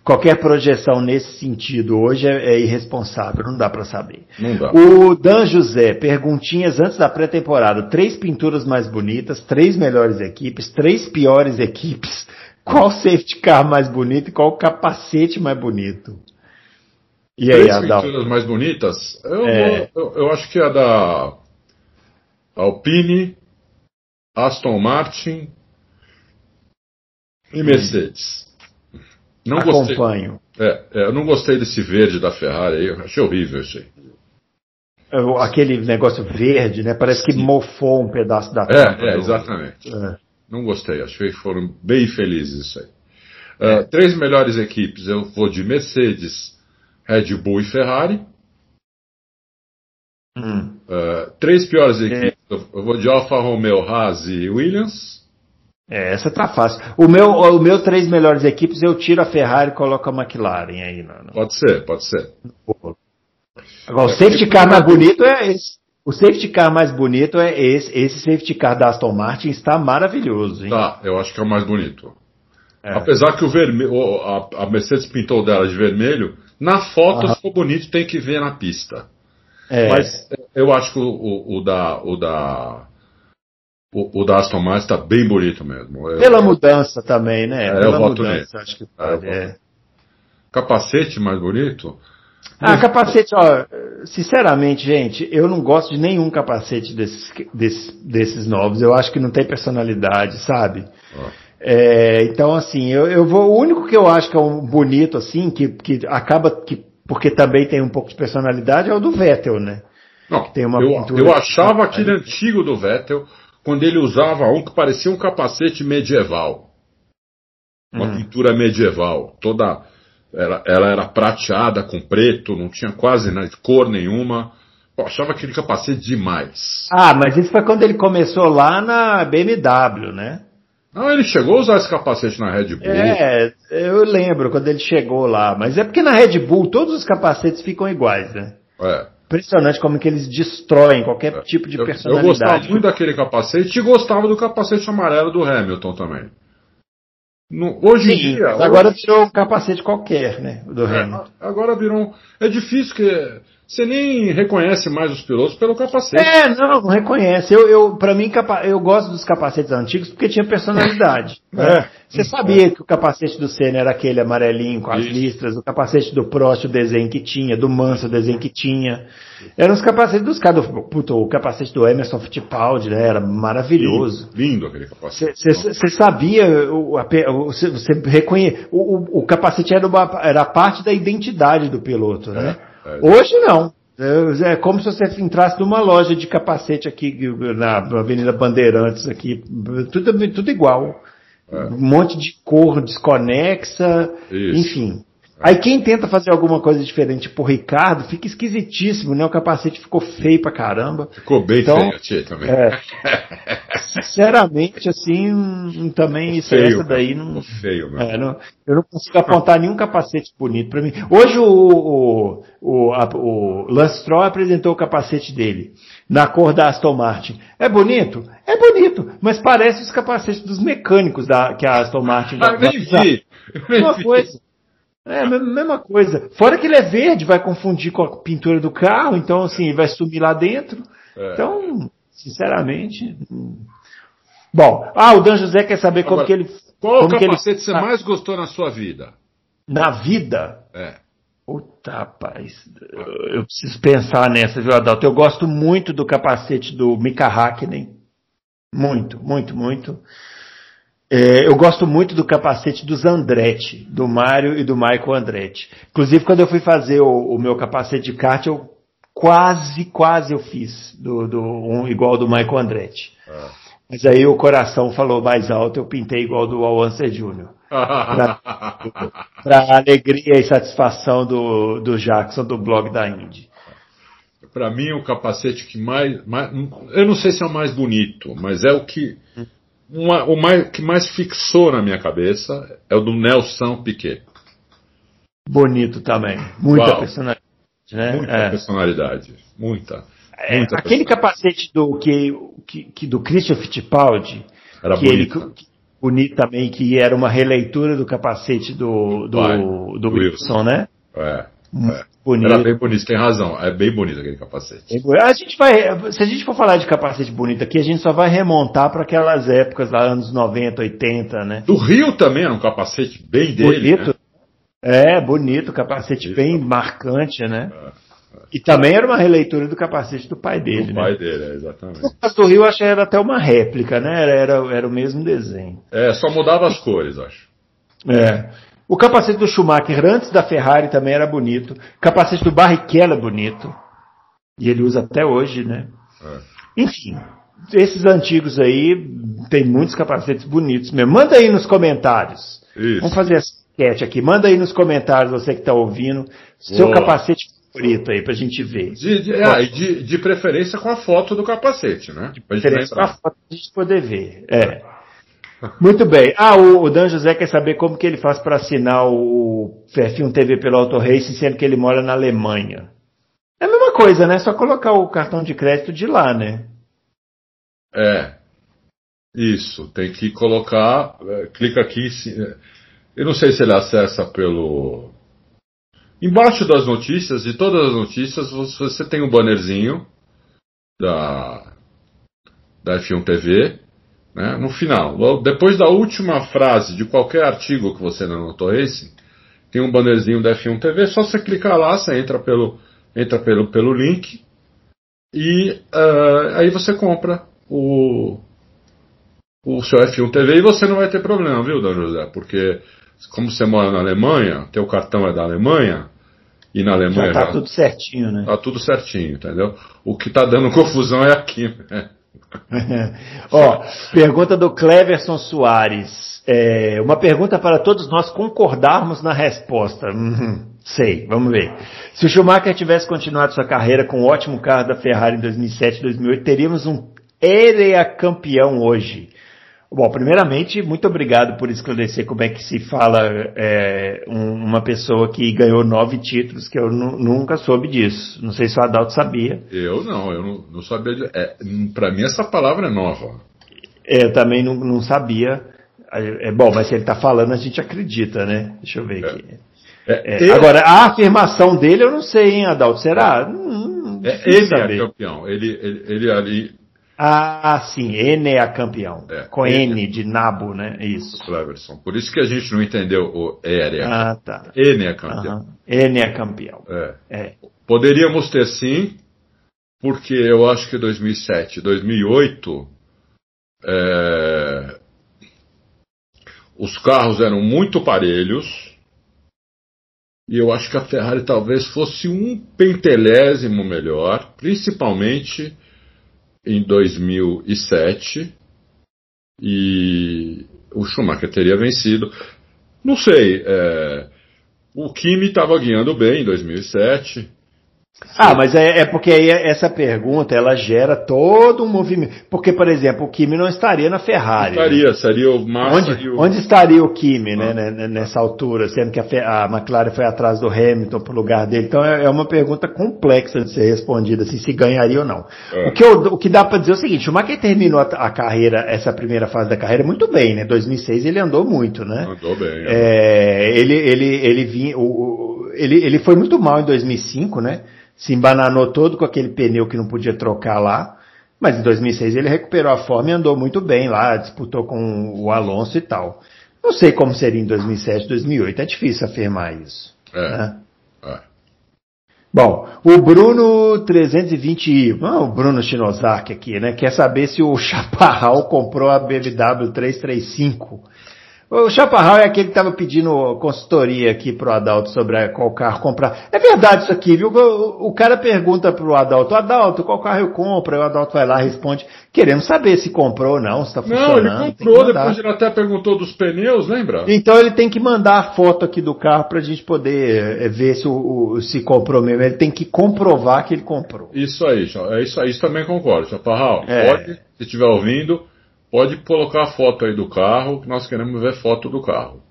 qualquer projeção nesse sentido hoje é, é irresponsável, não dá para saber. Não dá. O Dan José, perguntinhas antes da pré-temporada. Três pinturas mais bonitas, três melhores equipes, três piores equipes. Qual safety car mais bonito e qual capacete mais bonito? E aí, Três Adal? pinturas mais bonitas, eu, É. vou- eu, eu acho que é a da Alpine, Aston Martin e Mercedes. Não gostei. Acompanho. É, é, eu não gostei desse verde da Ferrari aí, eu achei horrível isso aí. Eu- Aquele negócio verde, né? Parece que mofou um pedaço da tampa É, é, exatamente. É. Não gostei, achei que foram bem felizes isso aí. É, três melhores equipes, eu vou de Mercedes, Red Bull e Ferrari. Hum. É, três piores equipes, eu eu vou de Alfa Romeo, Haas e Williams. É, essa tá fácil. O meu, o meu três melhores equipes, eu tiro a Ferrari e coloco a McLaren aí. No- Pode ser, pode ser. Agora, o safety car mais bonito é esse. O safety car mais bonito é esse. Esse safety car da Aston Martin está maravilhoso, hein? Tá, eu acho que é o mais bonito. É. Apesar que o vermelho, a, a Mercedes pintou dela de vermelho, na foto ficou bonito, tem que ver na pista. É. Mas eu acho que o, o- o da. O da. O, o da Aston Martin tá bem bonito mesmo. Eu- Pela mudança também, né? É, Pela eu voto mudança, acho que É, pode. eu é. Capacete mais bonito? Ah, capacete, ó, sinceramente, gente, eu não gosto de nenhum capacete desses, desses, desses novos. Eu acho que não tem personalidade, sabe? Ó. É, então, assim, eu, eu vou. O único que eu acho que é um bonito, assim, que, que acaba que. Porque também tem um pouco de personalidade, é o do Vettel, né? Não, tem uma eu, eu achava aquele antigo do Vettel, quando ele usava um que parecia um capacete medieval. Uma Hum. pintura medieval. Toda. Ela, ela era prateada com preto, não tinha quase né, cor nenhuma. Eu achava aquele capacete demais. Ah, mas isso foi quando ele começou lá na BMW, né? Não, ele chegou a usar esse capacete na Red Bull. É, eu lembro quando ele chegou lá. Mas é porque na Red Bull todos os capacetes ficam iguais, né? É. Impressionante como que eles destroem qualquer tipo de Eu, eu personalidade. gostava muito daquele capacete e gostava do capacete amarelo do Hamilton também. No- hoje em dia. agora hoje- virou um capacete qualquer, né? Do é, Hamilton. agora virou. um- É difícil que. Você nem reconhece mais os pilotos pelo capacete. É, não, não reconhece. Eu, eu, pra mim, capa- eu gosto dos capacetes antigos porque tinha personalidade. *laughs* né? É. Você sabia que o capacete do Senna era aquele amarelinho com as Isso. listras, o capacete do Prost, o desenho que tinha, do Manso, o desenho que tinha. Eram os capacetes dos caras. do- Puta, o capacete do Emerson Fittipaldi, né? Era maravilhoso. Lindo aquele capacete. Você sabia, o- a o- você você reconhe, o, o, o capacete era, uma, era parte da identidade do piloto, né? É, é. Hoje não. É, é como se você entrasse numa loja de capacete aqui na Avenida Bandeirantes aqui, tudo, tudo igual. É. Um monte de cor desconexa, Isso. enfim. Aí quem tenta fazer alguma coisa diferente tipo o Ricardo, fica esquisitíssimo, né? O capacete ficou feio pra caramba. Ficou bem então, feio, tia, também. É, sinceramente, assim, também isso feio, essa daí não. Feio, é, não, Eu não consigo apontar nenhum capacete bonito para mim. Hoje o, o, o, a, o Lance Stroll apresentou o capacete dele na cor da Aston Martin. É bonito? É bonito, mas parece os capacetes dos mecânicos da, que a Aston Martin ah, nem vi. Uma coisa. É a mesma coisa. Fora que ele é verde, vai confundir com a pintura do carro, então assim, vai sumir lá dentro. É. Então, sinceramente. Hum. Bom, ah, o Dan José quer saber Agora, como que ele. Qual como capacete ele... você mais gostou na sua vida? Na vida? É. Puta, rapaz, eu preciso pensar nessa, viu, Adalto? Eu gosto muito do capacete do Mika Hakkinen. Muito, muito, muito. É, eu gosto muito do capacete dos Andretti, do Mário e do Michael Andretti. Inclusive, quando eu fui fazer o, o meu capacete de kart, eu quase, quase eu fiz do, do um igual do Michael Andretti. Ah. Mas aí o coração falou mais alto, eu pintei igual do Alonso Júnior. Para *laughs* alegria e satisfação do, do Jackson do blog da Indy. Para mim, o capacete que mais, mais, Eu não sei se é o mais bonito, mas é o que uma, o mais, que mais fixou na minha cabeça é o do Nelson Piquet. Bonito também. Muita Uau. personalidade. Né? Muita é. personalidade. Muita. É, muita aquele capacete do, que, que, que, do Christian Fittipaldi, era que bonito. ele bonito também, que era uma releitura do capacete do, do, Vai, do Wilson, Wilson, né? É. é. Bonito. Era bem bonito, tem razão. É bem bonito aquele capacete. A gente vai, se a gente for falar de capacete bonito aqui, a gente só vai remontar para aquelas épocas lá, anos 90, 80, né? Do Rio também era um capacete bem dele. Bonito. Né? É, bonito, capacete bem marcante, né? É, é. E também era uma releitura do capacete do pai dele, do né? pai dele, é, exatamente. No caso do Rio, acho que era até uma réplica, né? Era, era, era o mesmo desenho. É, só mudava as cores, acho. É. O capacete do Schumacher antes da Ferrari também era bonito. O capacete do Barrichello é bonito. E ele usa até hoje, né? É. Enfim, esses antigos aí tem muitos capacetes bonitos mesmo. Manda aí nos comentários. Isso. Vamos fazer essa enquete aqui. Manda aí nos comentários, você que está ouvindo, seu Boa. capacete favorito aí pra gente ver. De, de, ah, de, de, preferência com a foto do capacete, né? De preferência com a foto pra gente poder ver. É. Muito bem. Ah, o, Dan José quer saber como que ele faz para assinar o F1 TV pelo Auto Racing, sendo que ele mora na Alemanha. É a mesma coisa, né? Só colocar o cartão de crédito de lá, né? É. Isso. Tem que colocar. É, clica aqui. É, eu não sei se ele acessa pelo. Embaixo das notícias, de todas as notícias, você tem um bannerzinho da, da F1 TV né? No final, depois da última frase de qualquer artigo que você não notou esse, tem um bannerzinho da F1 TV, só você clicar lá, você entra pelo, entra pelo, pelo link e uh, aí você compra o, o seu F1 TV e você não vai ter problema, viu, Dan José? Porque como você mora na Alemanha, teu cartão é da Alemanha, e na Alemanha. Já tá já, tudo certinho, né? Tá tudo certinho, entendeu? O que tá dando *laughs* confusão é aqui, né? *laughs* Ó, pergunta do Cleverson Soares. É, uma pergunta para todos nós concordarmos na resposta. Uhum, sei, vamos ver. Se o Schumacher tivesse continuado sua carreira com o um ótimo carro da Ferrari em 2007 e 2008, teríamos um Erea campeão hoje. Bom, primeiramente, muito obrigado por esclarecer como é que se fala é, um, uma pessoa que ganhou nove títulos, que eu nunca soube disso. Não sei se o Adalto sabia. Eu não, eu não, não sabia. De, é, Para mim, essa palavra é nova. É, eu também não, não sabia. É, bom, mas se ele está falando, a gente acredita, né? Deixa eu ver é. aqui. É, é, agora, a afirmação dele eu não sei, hein, Adalto? Será? Hum, é, ele saber. é campeão. Ele, ele, ele ali ah, sim, N é campeão. É, com N, de nabo, né? Isso. Cleverson. Por isso que a gente não entendeu o R é Ah, tá. N é campeão. Uhum. N é campeão. É. é. Poderíamos ter sim, porque eu acho que 2007, 2008, é... os carros eram muito parelhos. E eu acho que a Ferrari talvez fosse um pentelésimo melhor, principalmente em 2007 e o Schumacher teria vencido. Não sei. É, O Kimi estava guiando bem em 2007. Ah, mas é, é, porque aí essa pergunta ela gera todo um movimento. Porque, por exemplo, o Kimi não estaria na Ferrari. Não estaria, né? seria o Massa onde, o... onde estaria o Kimi, né, ah. nessa altura, sendo que a, a McLaren foi atrás do Hamilton para o lugar dele. Então é, é, uma pergunta complexa de ser respondida, assim, se ganharia ou não. É. O, que eu, o que dá para dizer é o seguinte: o Schumacher terminou a, a, carreira, essa primeira fase da carreira, muito bem, né? 2006 ele andou muito, né? Andou bem. É, ele, ele, ele, vinha, o, ele, ele foi muito mal em 2005, né? Se embananou todo com aquele pneu que não podia trocar lá. Mas em 2006 ele recuperou a forma e andou muito bem lá, disputou com o Alonso e tal. Não sei como seria em 2007, 2008, é difícil afirmar isso. É. Né? é. Bom, o Bruno 320i, ah, o Bruno Shinosaki aqui, né? Quer saber se o Chaparral *laughs* comprou a BMW 335 o Chaparral é aquele que estava pedindo consultoria aqui pro Adalto sobre qual carro comprar. É verdade isso aqui, viu? O, o cara pergunta pro Adalto, Adalto, qual carro eu compro? Aí o Adalto vai lá e responde, querendo saber se comprou ou não, se está funcionando. Não, ele comprou, depois ele até perguntou dos pneus, lembra? Então ele tem que mandar a foto aqui do carro para a gente poder eh, ver se, o, o, se comprou mesmo. Ele tem que comprovar que ele comprou. Isso aí, é isso aí, isso também concordo. Chaparral, é. pode, se estiver ouvindo pode colocar a foto aí do carro, que nós queremos ver foto do carro.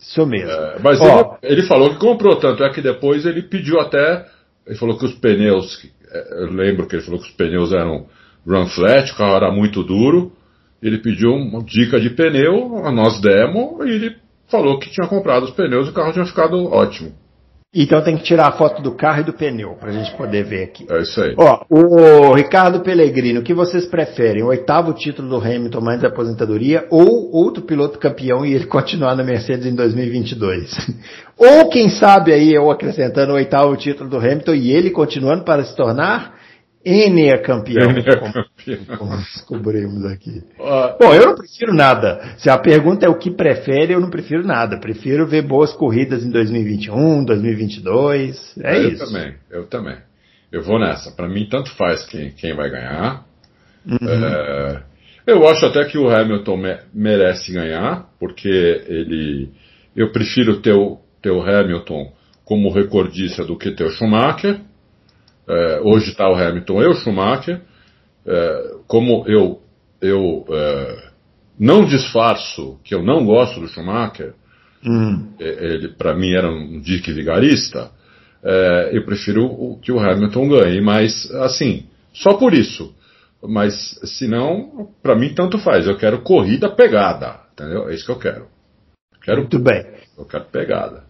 Isso mesmo. É, mas ele, ele, falou que comprou, tanto é que depois ele pediu até. Ele falou que os pneus. É, eu lembro que ele falou que os pneus eram run flat, o carro era muito duro. Ele pediu uma dica de pneu, nós demos, e ele falou que tinha comprado os pneus e o carro tinha ficado ótimo. Então tem que tirar a foto do carro e do pneu para a gente poder ver aqui. É isso aí. Ó, o Ricardo Pellegrino, o que vocês preferem? O oitavo título do Hamilton mais aposentadoria ou outro piloto campeão e ele continuar na Mercedes em 2022? *laughs* ou quem sabe aí eu acrescentando o oitavo título do Hamilton e ele continuando para se tornar N é campeão. N é campeão. Como descobrimos aqui. Uh, Bom, eu não prefiro nada. Se a pergunta é o que prefere, eu não prefiro nada. Prefiro ver boas corridas em 2021, 2022. É eu isso. Eu também, eu também. Eu vou nessa. Para mim, tanto faz quem, quem vai ganhar. Uhum. É, eu acho até que o Hamilton me, merece ganhar, porque ele. Eu prefiro ter o, ter o Hamilton como recordista do que ter o Schumacher. É, hoje está o Hamilton e o Schumacher. É, como eu, eu é, não disfarço que eu não gosto do Schumacher, hum. É, ele para mim era um Dick vigarista, é, eu prefiro que o Hamilton ganhe, mas assim, só por isso. Mas se não, para mim tanto faz. Eu quero corrida pegada, entendeu? É isso que eu quero. quero Muito bem. Eu quero pegada.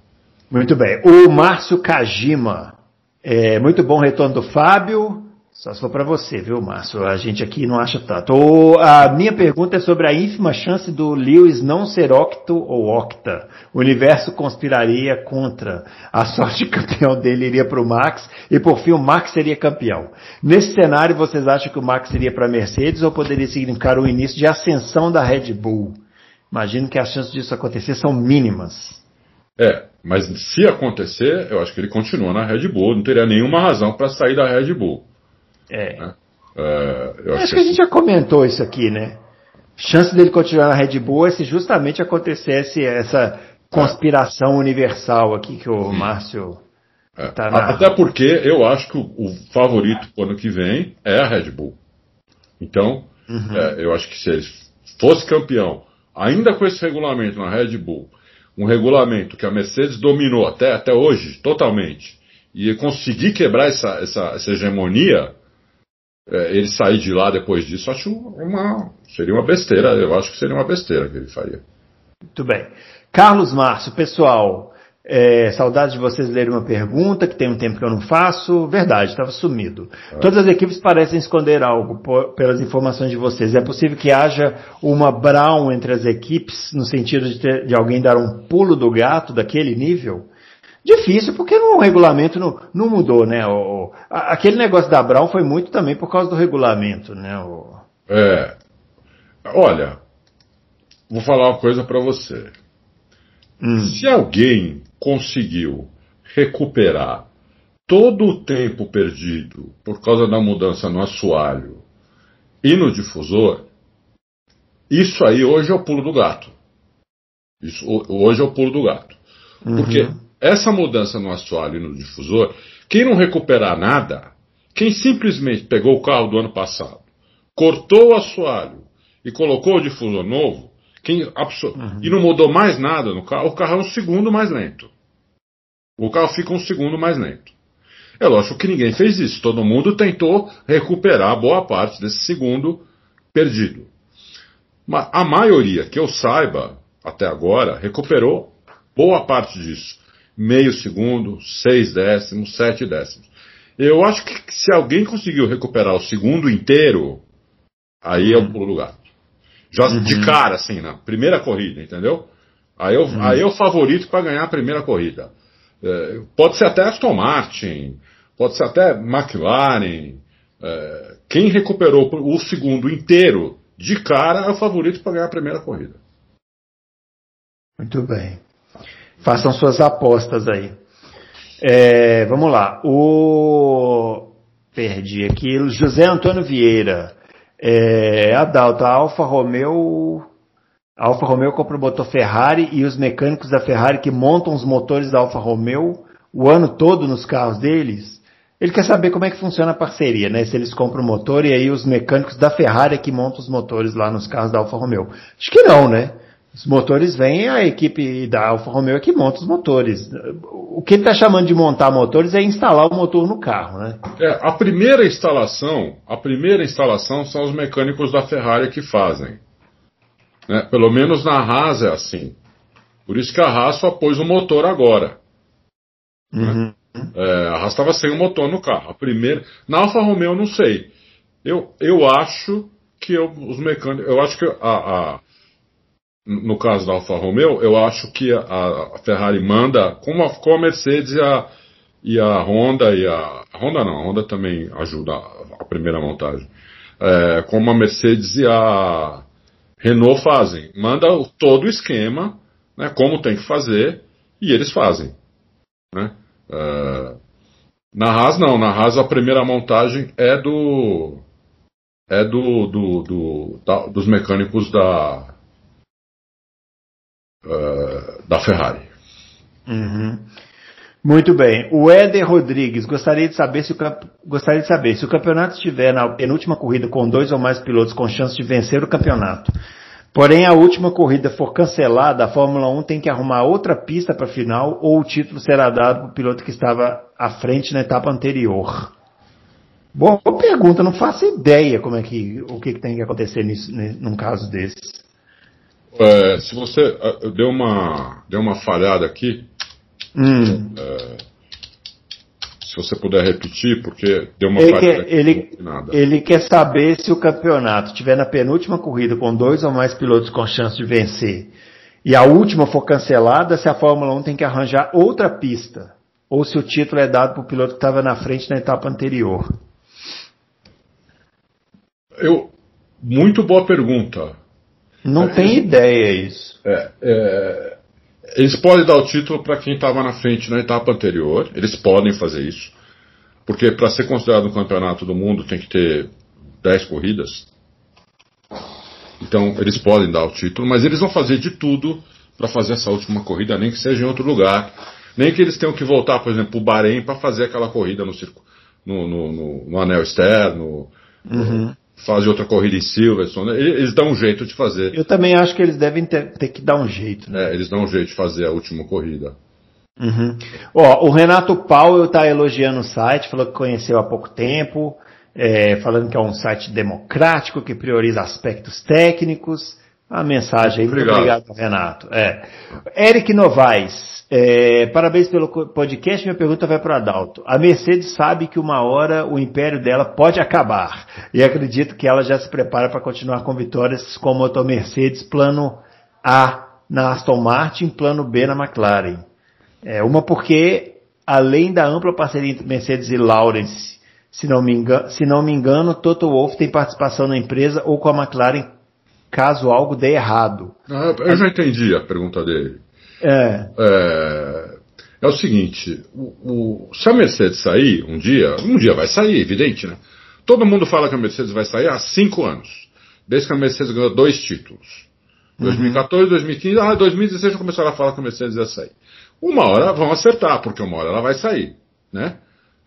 Muito bem. O Márcio Kajima é, muito bom retorno do Fábio. Só se for para você, viu, Márcio? A gente aqui não acha tanto. O, a minha pergunta é sobre a ínfima chance do Lewis não ser octo ou octa. O universo conspiraria contra. A sorte de *laughs* campeão dele iria para o Max e por fim o Max seria campeão. Nesse cenário, vocês acham que o Max iria para a Mercedes ou poderia significar o início de ascensão da Red Bull? Imagino que as chances disso acontecer são mínimas. É, mas se acontecer, eu acho que ele continua na Red Bull, não teria nenhuma razão para sair da Red Bull. É. Né? é eu acho, acho que, que a gente já comentou isso aqui, né? Chance dele continuar na Red Bull é se justamente acontecesse essa conspiração é. universal aqui que o Márcio é. tá na... Até porque eu acho que o, o favorito para o ano que vem é a Red Bull. Então, uhum. é, eu acho que se ele fosse campeão, ainda com esse regulamento na Red Bull, um regulamento que a Mercedes dominou até, até hoje totalmente e conseguir quebrar essa, essa, essa hegemonia, é, ele sair de lá depois disso, acho uma seria uma besteira. Eu acho que seria uma besteira que ele faria. Muito bem. Carlos Márcio, pessoal, é, saudade de vocês lerem uma pergunta, que tem um tempo que eu não faço. Verdade, estava sumido. É. Todas as equipes parecem esconder algo por, pelas informações de vocês. É possível que haja uma Brown entre as equipes, no sentido de, ter, de alguém dar um pulo do gato daquele nível? Difícil, porque no regulamento não, não mudou, né? O, a, aquele negócio da Brown foi muito também por causa do regulamento, né? O... É. Olha, vou falar uma coisa para você. Hum. Se alguém conseguiu recuperar todo o tempo perdido por causa da mudança no assoalho e no difusor, isso aí hoje é o pulo do gato. Isso, hoje é o pulo do gato. Uhum. Porque essa mudança no assoalho e no difusor, quem não recuperar nada, quem simplesmente pegou o carro do ano passado, cortou o assoalho e colocou o difusor novo, quem uhum. e não mudou mais nada no carro, o carro é um segundo mais lento. O carro fica um segundo mais lento. É lógico que ninguém fez isso. Todo mundo tentou recuperar boa parte desse segundo perdido. Mas a maioria, que eu saiba, até agora, recuperou boa parte disso. Meio segundo, seis décimos, sete décimos. Eu acho que se alguém conseguiu recuperar o segundo inteiro, aí é o lugar. Já uhum. de cara, assim, na primeira corrida, entendeu? Aí eu, uhum. aí eu favorito para ganhar a primeira corrida. É, pode ser até Aston Martin, pode ser até McLaren. É, quem recuperou o segundo inteiro de cara é o favorito para ganhar a primeira corrida. Muito bem. Façam suas apostas aí. É, vamos lá. O. Perdi aqui. José Antônio Vieira. É, Adalto, Alfa Romeo. A Alfa Romeo compra o motor Ferrari e os mecânicos da Ferrari que montam os motores da Alfa Romeo o ano todo nos carros deles. Ele quer saber como é que funciona a parceria, né? Se eles compram o motor e aí os mecânicos da Ferrari é que montam os motores lá nos carros da Alfa Romeo. Acho que não, né? Os motores vêm, a equipe da Alfa Romeo é que monta os motores. O que ele está chamando de montar motores é instalar o motor no carro, né? É, a primeira instalação, a primeira instalação são os mecânicos da Ferrari que fazem. Né? Pelo menos na Haas é assim. Por isso que a Haas só pôs o motor agora. Né? Uhum. Né? É, a Haas estava sem o motor no carro. A primeira, na Alfa Romeo eu não sei. Eu, eu acho que eu, os mecânicos, eu acho que a, a, no caso da Alfa Romeo, eu acho que a, a Ferrari manda, como a, com a Mercedes e a, e a Honda e a, a Honda não, a Honda também ajuda a, a primeira montagem. É, como a Mercedes e a Renault fazem, manda todo o esquema, né, como tem que fazer, e eles fazem, né? Uh, na Haas não, na Haas a primeira montagem é do é do, do, do da, dos mecânicos da uh, da Ferrari. Uhum. Muito bem. O Éder Rodrigues gostaria de saber se o gostaria de saber se o campeonato estiver na penúltima corrida com dois ou mais pilotos com chance de vencer o campeonato. Porém, a última corrida for cancelada, a Fórmula 1 tem que arrumar outra pista para a final ou o título será dado para o piloto que estava à frente na etapa anterior. Boa pergunta, não faço ideia como é que o que, que tem que acontecer nisso, num caso desses. É, se você ah, deu uma deu uma falhada aqui, hum. é, se você puder repetir, porque deu uma ele quer, ele, ele quer saber se o campeonato estiver na penúltima corrida com dois ou mais pilotos com chance de vencer e a última for cancelada, se a Fórmula 1 tem que arranjar outra pista ou se o título é dado para o piloto que estava na frente na etapa anterior. Eu, muito boa pergunta. Não é, tem ideia isso. É, é, eles podem dar o título para quem estava na frente na etapa anterior, eles podem fazer isso, porque para ser considerado um campeonato do mundo tem que ter 10 corridas. Então eles podem dar o título, mas eles vão fazer de tudo para fazer essa última corrida, nem que seja em outro lugar, nem que eles tenham que voltar, por exemplo, para o Bahrein para fazer aquela corrida no, circo, no, no, no, no anel externo. Uhum fazem outra corrida em Silverstone. Eles dão um jeito de fazer. Eu também acho que eles devem ter, ter que dar um jeito. Né? É, eles dão um jeito de fazer a última corrida. Uhum. Ó, o Renato Powell está elogiando o site, falou que conheceu há pouco tempo, é, falando que é um site democrático, que prioriza aspectos técnicos. A mensagem obrigado, obrigado Renato. É. Eric Novaes, é, parabéns pelo podcast. Minha pergunta vai para o Adalto. A Mercedes sabe que uma hora o império dela pode acabar e acredito que ela já se prepara para continuar com vitórias com o motor Mercedes plano A na Aston Martin, plano B na McLaren. É, uma porque, além da ampla parceria entre Mercedes e Lawrence, se não me engano, se não me engano Toto Wolff tem participação na empresa ou com a McLaren caso algo dê errado. Ah, eu já entendi a pergunta dele. É. é. É, o seguinte, o, o, se a Mercedes sair um dia, um dia vai sair, evidente, né? Todo mundo fala que a Mercedes vai sair há cinco anos, desde que a Mercedes ganhou dois títulos. 2014, uhum. 2015, ah, 2016 já começaram a falar que a Mercedes ia sair. uma hora vão acertar, porque uma hora ela vai sair, né?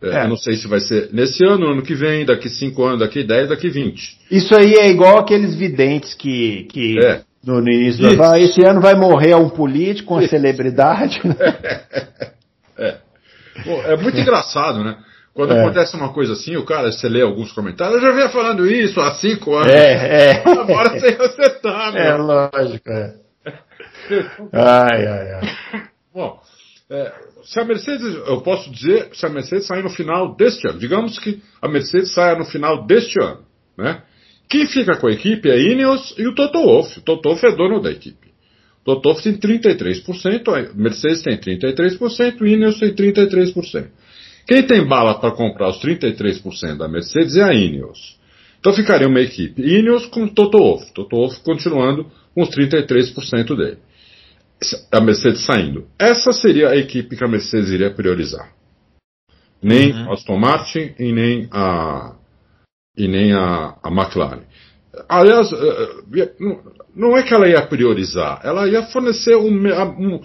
É, é. Eu não sei se vai ser nesse ano, ano que vem, daqui 5 anos, daqui 10, daqui 20. Isso aí é igual aqueles videntes que, que é. no, no, início do ano, esse ano vai morrer um político, uma Isso. celebridade. *laughs* É. Bom, é muito engraçado, né? Quando é. acontece uma coisa assim, o cara, você lê alguns comentários, eu já vinha falando isso há cinco anos. É, é. Agora sem acertar, meu. É lógico, é. *laughs* Ai, ai, ai. Bom, é, se a Mercedes, eu posso dizer, se a Mercedes sair no final deste ano, digamos que a Mercedes saia no final deste ano, né? Quem fica com a equipe é a Ineos e o Toto Wolff. O Toto Wolff é dono da equipe. O Toto Wolff tem 33%, a Mercedes tem 33%, o Ineos tem 33%. Quem tem bala para comprar os 33% da Mercedes é a Ineos. Então ficaria uma equipe Ineos com Toto Wolff. Toto Wolff continuando com os 33% dele a Mercedes saindo. Essa seria a equipe que a Mercedes iria priorizar. Nem uhum. a Aston Martin e nem a, e nem a, a McLaren. Aliás, eh, eh, não é que ela ia priorizar, ela ia fornecer um, um,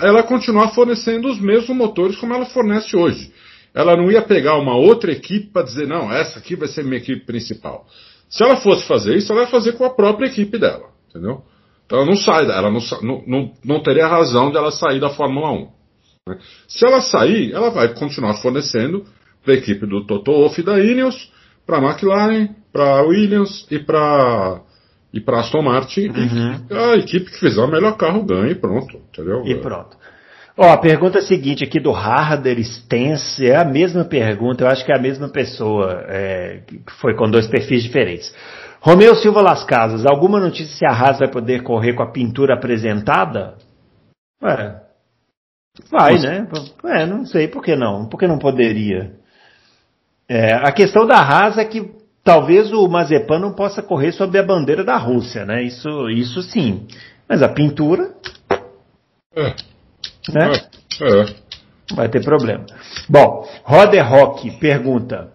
ela ia continuar fornecendo os mesmos motores como ela fornece hoje. Ela não ia pegar uma outra equipe para dizer, não, essa aqui vai ser minha equipe principal. Se ela fosse fazer isso, ela ia fazer com a própria equipe dela, entendeu? Então ela não sai, ela não, não, não teria razão de ela sair da Fórmula 1. Né? Se ela sair, ela vai continuar fornecendo para a equipe do Toto Wolff e da Ineos, para a McLaren, para a Williams e para e para Aston Martin. Uhum. E a equipe que fizer o melhor carro ganha e pronto, entendeu? E pronto. Ó, a pergunta seguinte aqui do Harder Stance é a mesma pergunta, eu acho que é a mesma pessoa, é, que foi com dois perfis diferentes. Romeu Silva Las Casas, alguma notícia se a Haas vai poder correr com a pintura apresentada? É. Vai, Nossa. né? É, não sei por que não. Por que não poderia? É, a questão da Haas é que talvez o Mazepan não possa correr sob a bandeira da Rússia, né? Isso, isso sim. Mas a pintura. É. Né? É. é. Vai ter problema. Bom, Roder Rock pergunta.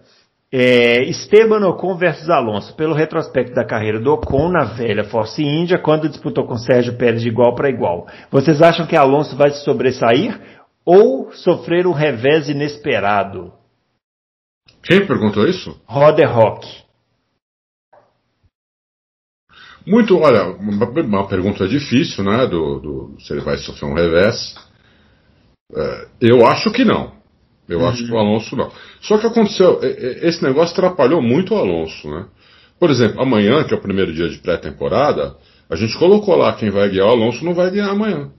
É, Esteban Ocon versus Alonso, pelo retrospecto da carreira do Ocon na velha Force India, quando disputou com Sérgio Pérez de igual para igual. Vocês acham que Alonso vai se sobressair ou sofrer um revés inesperado? Quem perguntou isso? Roder Rock. Muito, olha, uma, uma, pergunta difícil, né? Do, do, se ele vai sofrer um revés. É, eu acho que não. Eu uhum. acho que o Alonso não. Só que aconteceu, esse negócio atrapalhou muito o Alonso, né? Por exemplo, amanhã, que é o primeiro dia de pré-temporada, a gente colocou lá quem vai guiar, o Alonso não vai guiar amanhã.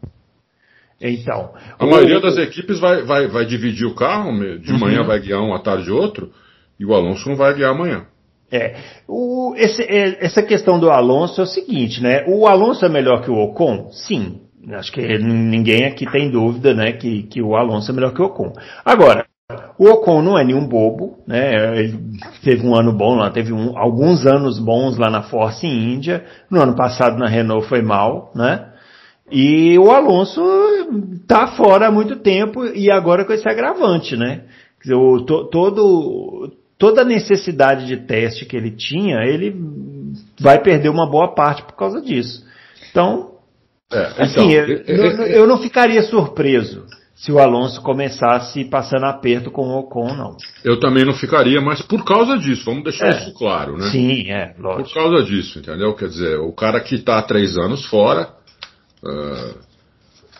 Então. A o... maioria das equipes vai, vai, vai dividir o carro, de uhum. manhã vai guiar um, à tarde outro, e o Alonso não vai guiar amanhã. É. O, esse, é, essa questão do Alonso é o seguinte, né? O Alonso é melhor que o Ocon? Sim. Acho que ninguém aqui tem dúvida, né, que, que o Alonso é melhor que o Ocon. Agora, o Ocon não é nenhum bobo, né? Ele teve um ano bom lá, teve um, alguns anos bons lá na Force Índia. No ano passado na Renault foi mal, né? E o Alonso tá fora há muito tempo e agora com esse agravante, né? O, to, todo, toda necessidade de teste que ele tinha, ele vai perder uma boa parte por causa disso. Então, é, assim, então, eu, eu, eu não ficaria surpreso se o Alonso começasse passando aperto com o Ocon, não. Eu também não ficaria, mas por causa disso, vamos deixar é, isso claro, né? Sim, é, lógico. Por causa disso, entendeu? Quer dizer, o cara que está há três anos fora, uh,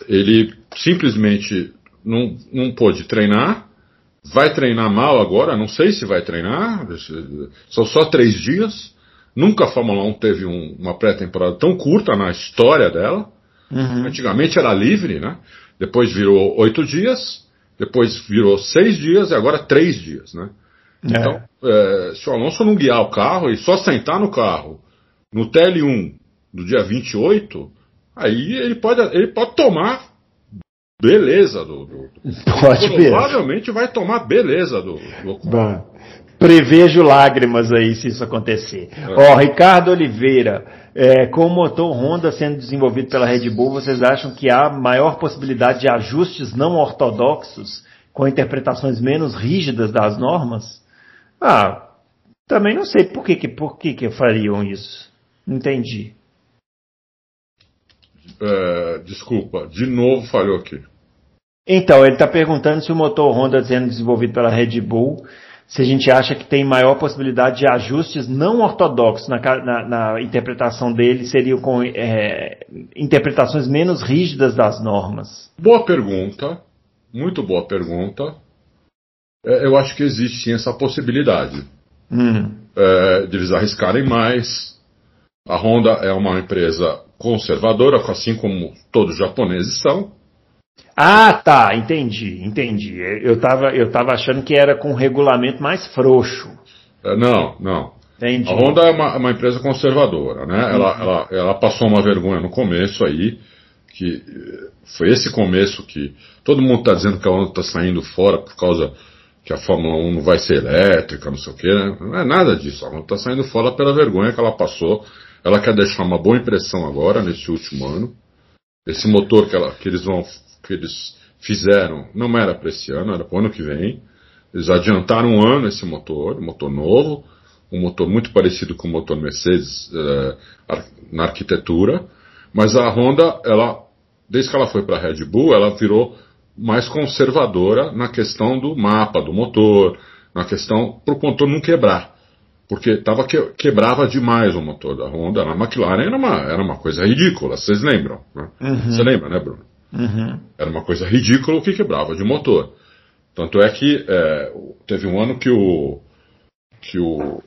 ele simplesmente não, não pôde treinar, vai treinar mal agora, não sei se vai treinar, são só três dias. Nunca a Fórmula 1 teve um, uma pré-temporada tão curta na história dela. Uhum. Antigamente era livre, né? Depois virou oito dias, depois virou seis dias e agora três dias, né? É. Então, é, se o Alonso não guiar o carro e só sentar no carro no TL1 do dia 28, aí ele pode, ele pode tomar beleza do. do *laughs* pode Provavelmente vai tomar beleza do. do... Prevejo lágrimas aí se isso acontecer. É. Ó, Ricardo Oliveira, é, com o motor Honda sendo desenvolvido pela Red Bull, vocês acham que há maior possibilidade de ajustes não ortodoxos com interpretações menos rígidas das normas? Ah, também não sei por que, por que, que fariam isso. Entendi. É, desculpa, de novo falhou aqui. Então, ele está perguntando se o motor Honda sendo desenvolvido pela Red Bull, se a gente acha que tem maior possibilidade de ajustes não ortodoxos na, na, na interpretação dele, seriam com é, interpretações menos rígidas das normas. Boa pergunta, muito boa pergunta. É, eu acho que existe sim essa possibilidade Hum. é, de eles arriscarem mais. A Honda é uma empresa conservadora, assim como todos os japoneses são. Ah, tá, entendi, entendi. Eu tava, eu tava achando que era com um regulamento mais frouxo. É, não, não. Entendi. A Honda é uma, uma empresa conservadora, né? Ela, ela, ela passou uma vergonha no começo aí, que eh, foi esse começo que todo mundo está dizendo que a Honda está saindo fora por causa que a Fórmula 1 não vai ser elétrica, não sei o quê, né? Não é nada disso. A Honda está saindo fora pela vergonha que ela passou. Ela quer deixar uma boa impressão agora, nesse último ano. Esse motor que, ela, que eles vão que eles fizeram não era para esse ano, era para o ano que vem. Eles adiantaram um ano esse motor, um motor novo, um motor muito parecido com o motor Mercedes eh, na arquitetura, mas a Honda, ela, desde que ela foi para a Red Bull, ela virou mais conservadora na questão do mapa do motor, na questão para o motor não quebrar. Porque tava que, quebrava demais o motor da Honda. Na McLaren era uma, era uma coisa ridícula, vocês lembram? Né? Uhum. Você lembra, né, Bruno? Uhum. Era uma coisa ridícula o que quebrava de motor. Tanto é que é, teve um ano que o. que o.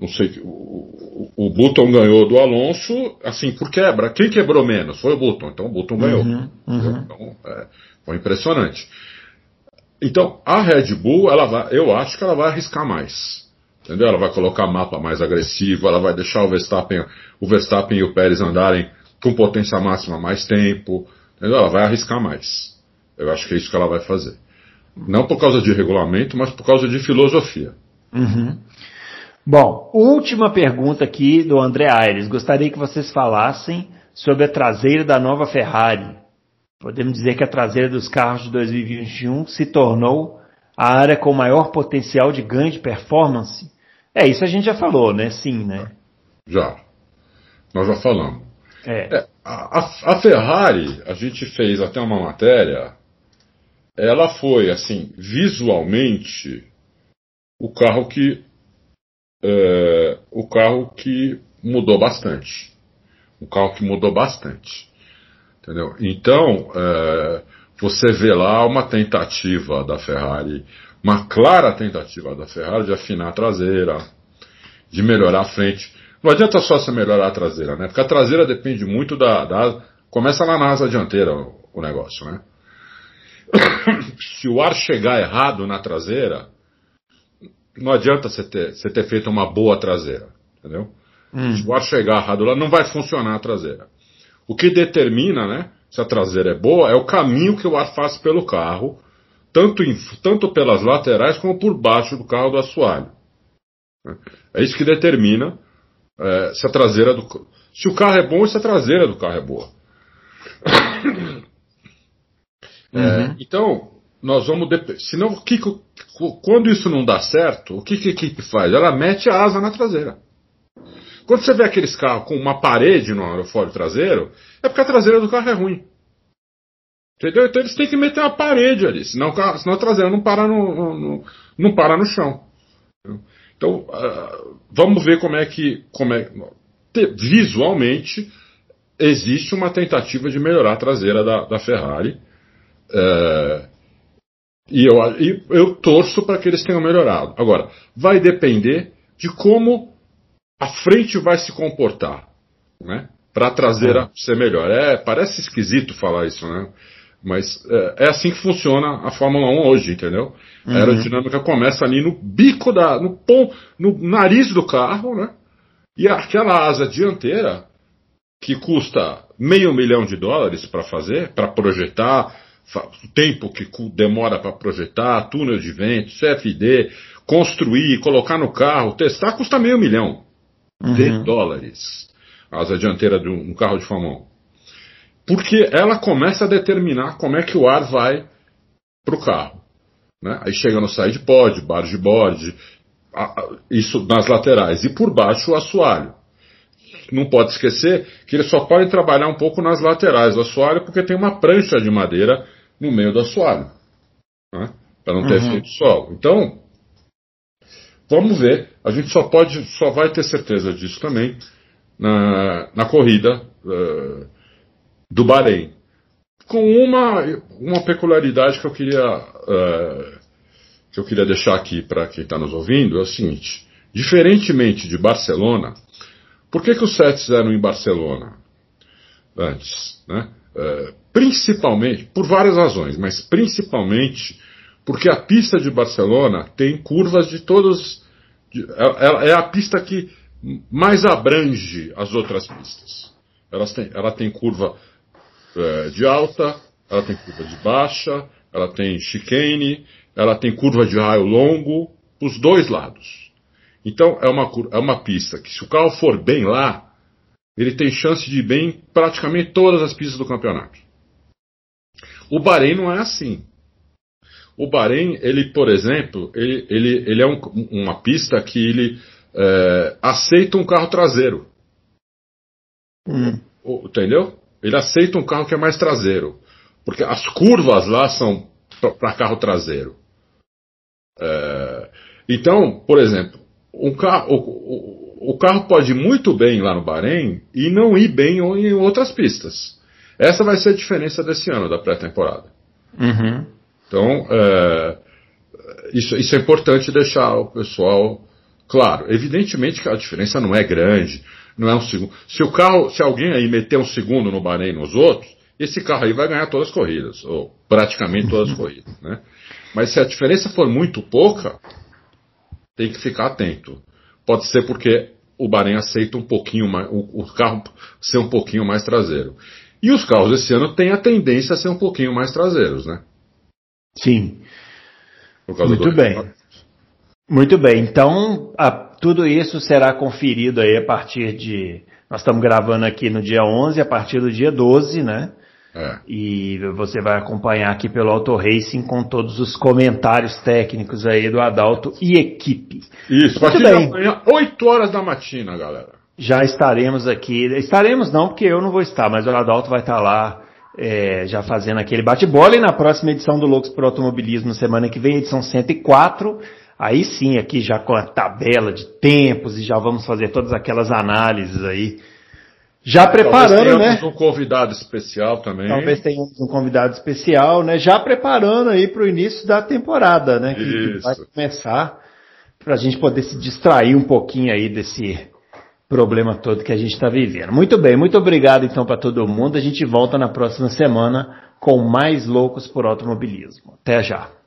Não sei, o, o Button ganhou do Alonso, assim, por quebra. Quem quebrou menos? Foi o Button, então o Button ganhou. Uhum, uhum. Então, é, foi impressionante. Então, a Red Bull, ela vai, eu acho que ela vai arriscar mais. Entendeu? Ela vai colocar mapa mais agressivo, ela vai deixar o Verstappen, o Verstappen e o Pérez andarem com potência máxima mais tempo. Ela vai arriscar mais. Eu acho que é isso que ela vai fazer. Não por causa de regulamento, mas por causa de filosofia. Uhum. Bom, última pergunta aqui do André Aires. Gostaria que vocês falassem sobre a traseira da nova Ferrari. Podemos dizer que a traseira dos carros de 2021 se tornou a área com maior potencial de ganho de performance? É, isso a gente já falou, né? Sim, né? Já. Nós já falamos. É. É, a, a, Ferrari, a gente fez até uma matéria, ela foi, assim, visualmente, o carro que. É, o carro que mudou bastante. Um carro que mudou bastante. Entendeu? Então, é, você vê lá uma tentativa da Ferrari, uma clara tentativa da Ferrari de afinar a traseira, de melhorar a frente. Não adianta só você melhorar a traseira, né? Porque a traseira depende muito da. da começa lá na asa dianteira o, o negócio, né? *coughs* Se o ar chegar errado na traseira, não adianta você ter, você ter feito uma boa traseira, entendeu? Hum. Se o ar chegar errado lá, não vai funcionar a traseira. O que determina, né, se a traseira é boa, é o caminho que o ar faz pelo carro, tanto, em, tanto pelas laterais como por baixo do carro do assoalho. É isso que determina é, se a traseira do se o carro é bom, se a traseira do carro é boa. *coughs* Uhum. É, então, nós vamos. Senão, que, quando isso não dá certo, o que, que a equipe faz? Ela mete a asa na traseira. Quando você vê aqueles carros com uma parede no aerofólio traseiro, é porque a traseira do carro é ruim. Entendeu? Então eles têm que meter uma parede ali, senão, senão a traseira não para no, no não para no chão. Então, uh, vamos ver como é que. Como é, visualmente, existe uma tentativa de melhorar a traseira da, da Ferrari. Uh, e eu, e eu torço para que eles tenham melhorado. Agora, vai depender de como a frente vai se comportar, né? Para a traseira ser melhor. É, parece esquisito falar isso, né? Mas é, é, assim que funciona a Fórmula 1 hoje, entendeu? Uhum. A aerodinâmica começa ali no bico da. no pom, no nariz do carro, né? E aquela asa dianteira, que custa meio milhão de dólares para fazer, para projetar, o tempo que demora para projetar, túnel de vento, CFD, construir, colocar no carro, testar, custa meio milhão Uhum. de dólares. A asa dianteira de um carro de Fórmula 1. Porque ela começa a determinar como é que o ar vai para o carro. Né? Aí chega no side pod, barge board, isso nas laterais. E por baixo o assoalho. Não pode esquecer que eles só podem trabalhar um pouco nas laterais do assoalho porque tem uma prancha de madeira no meio do assoalho, né? para não ter uhum. efeito solo. Então, vamos ver. A gente só pode, só vai ter certeza disso também na, na corrida uh, do Bahrein, com uma, uma peculiaridade que eu queria uh, que eu queria deixar aqui para quem está nos ouvindo é o seguinte: diferentemente de Barcelona, por que, que os sets eram em Barcelona antes? Né? Uh, principalmente, por várias razões, mas principalmente porque a pista de Barcelona tem curvas de todos. De, é, é, a pista que mais abrange as outras pistas. Têm, ela tem curva uh, de alta, ela tem curva de baixa, ela tem chicane, ela tem curva de raio longo, os dois lados. Então é uma, é uma pista que se o carro for bem lá, ele tem chance de ir bem praticamente todas as pistas do campeonato. O Bahrein não é assim. O Bahrein, ele, por exemplo, ele, ele, ele é um, uma pista que ele é, aceita um carro traseiro. Hum. Entendeu? Ele aceita um carro que é mais traseiro. Porque as curvas lá são para carro traseiro. É, então, por exemplo, um carro, o, o, carro pode ir muito bem lá no Bahrein e não ir bem em outras pistas. Essa vai ser a diferença desse ano, da pré-temporada. Uhum. Então, é, isso, isso é importante deixar o pessoal claro. Evidentemente que a diferença não é grande, não é um segundo. Se o carro, se alguém aí meter um segundo no Bahrein nos outros, esse carro aí vai ganhar todas as corridas, ou praticamente todas as *laughs* corridas, né? Mas se a diferença for muito pouca, tem que ficar atento. Pode ser porque o Bahrein aceita um pouquinho mais, o, o carro ser um pouquinho mais traseiro. E os carros esse ano têm a tendência a ser um pouquinho mais traseiros, né? Sim. Muito bem. Muito bem. Então, a, tudo isso será conferido aí a partir de. Nós estamos gravando aqui no dia 11, a partir do dia 12, né? É. E você vai acompanhar aqui pelo Auto Racing com todos os comentários técnicos aí do Adalto e equipe. Isso, a partir bem. da manhã, 8 horas da matina, galera. Já estaremos aqui. Estaremos não, porque eu não vou estar, mas o Adalto vai estar lá é, já fazendo aquele bate-bola. E na próxima edição do Loucos por Automobilismo, semana que vem, edição 104. Aí sim, aqui já com a tabela de tempos e já vamos fazer todas aquelas análises aí já preparando, né? um convidado especial também. Talvez tenhamos um convidado especial, né? Já preparando aí para o início da temporada, né? Que, que vai começar para a gente poder se distrair um pouquinho aí desse problema todo que a gente está vivendo. Muito bem, muito obrigado então para todo mundo. A gente volta na próxima semana com mais loucos por automobilismo. Até já.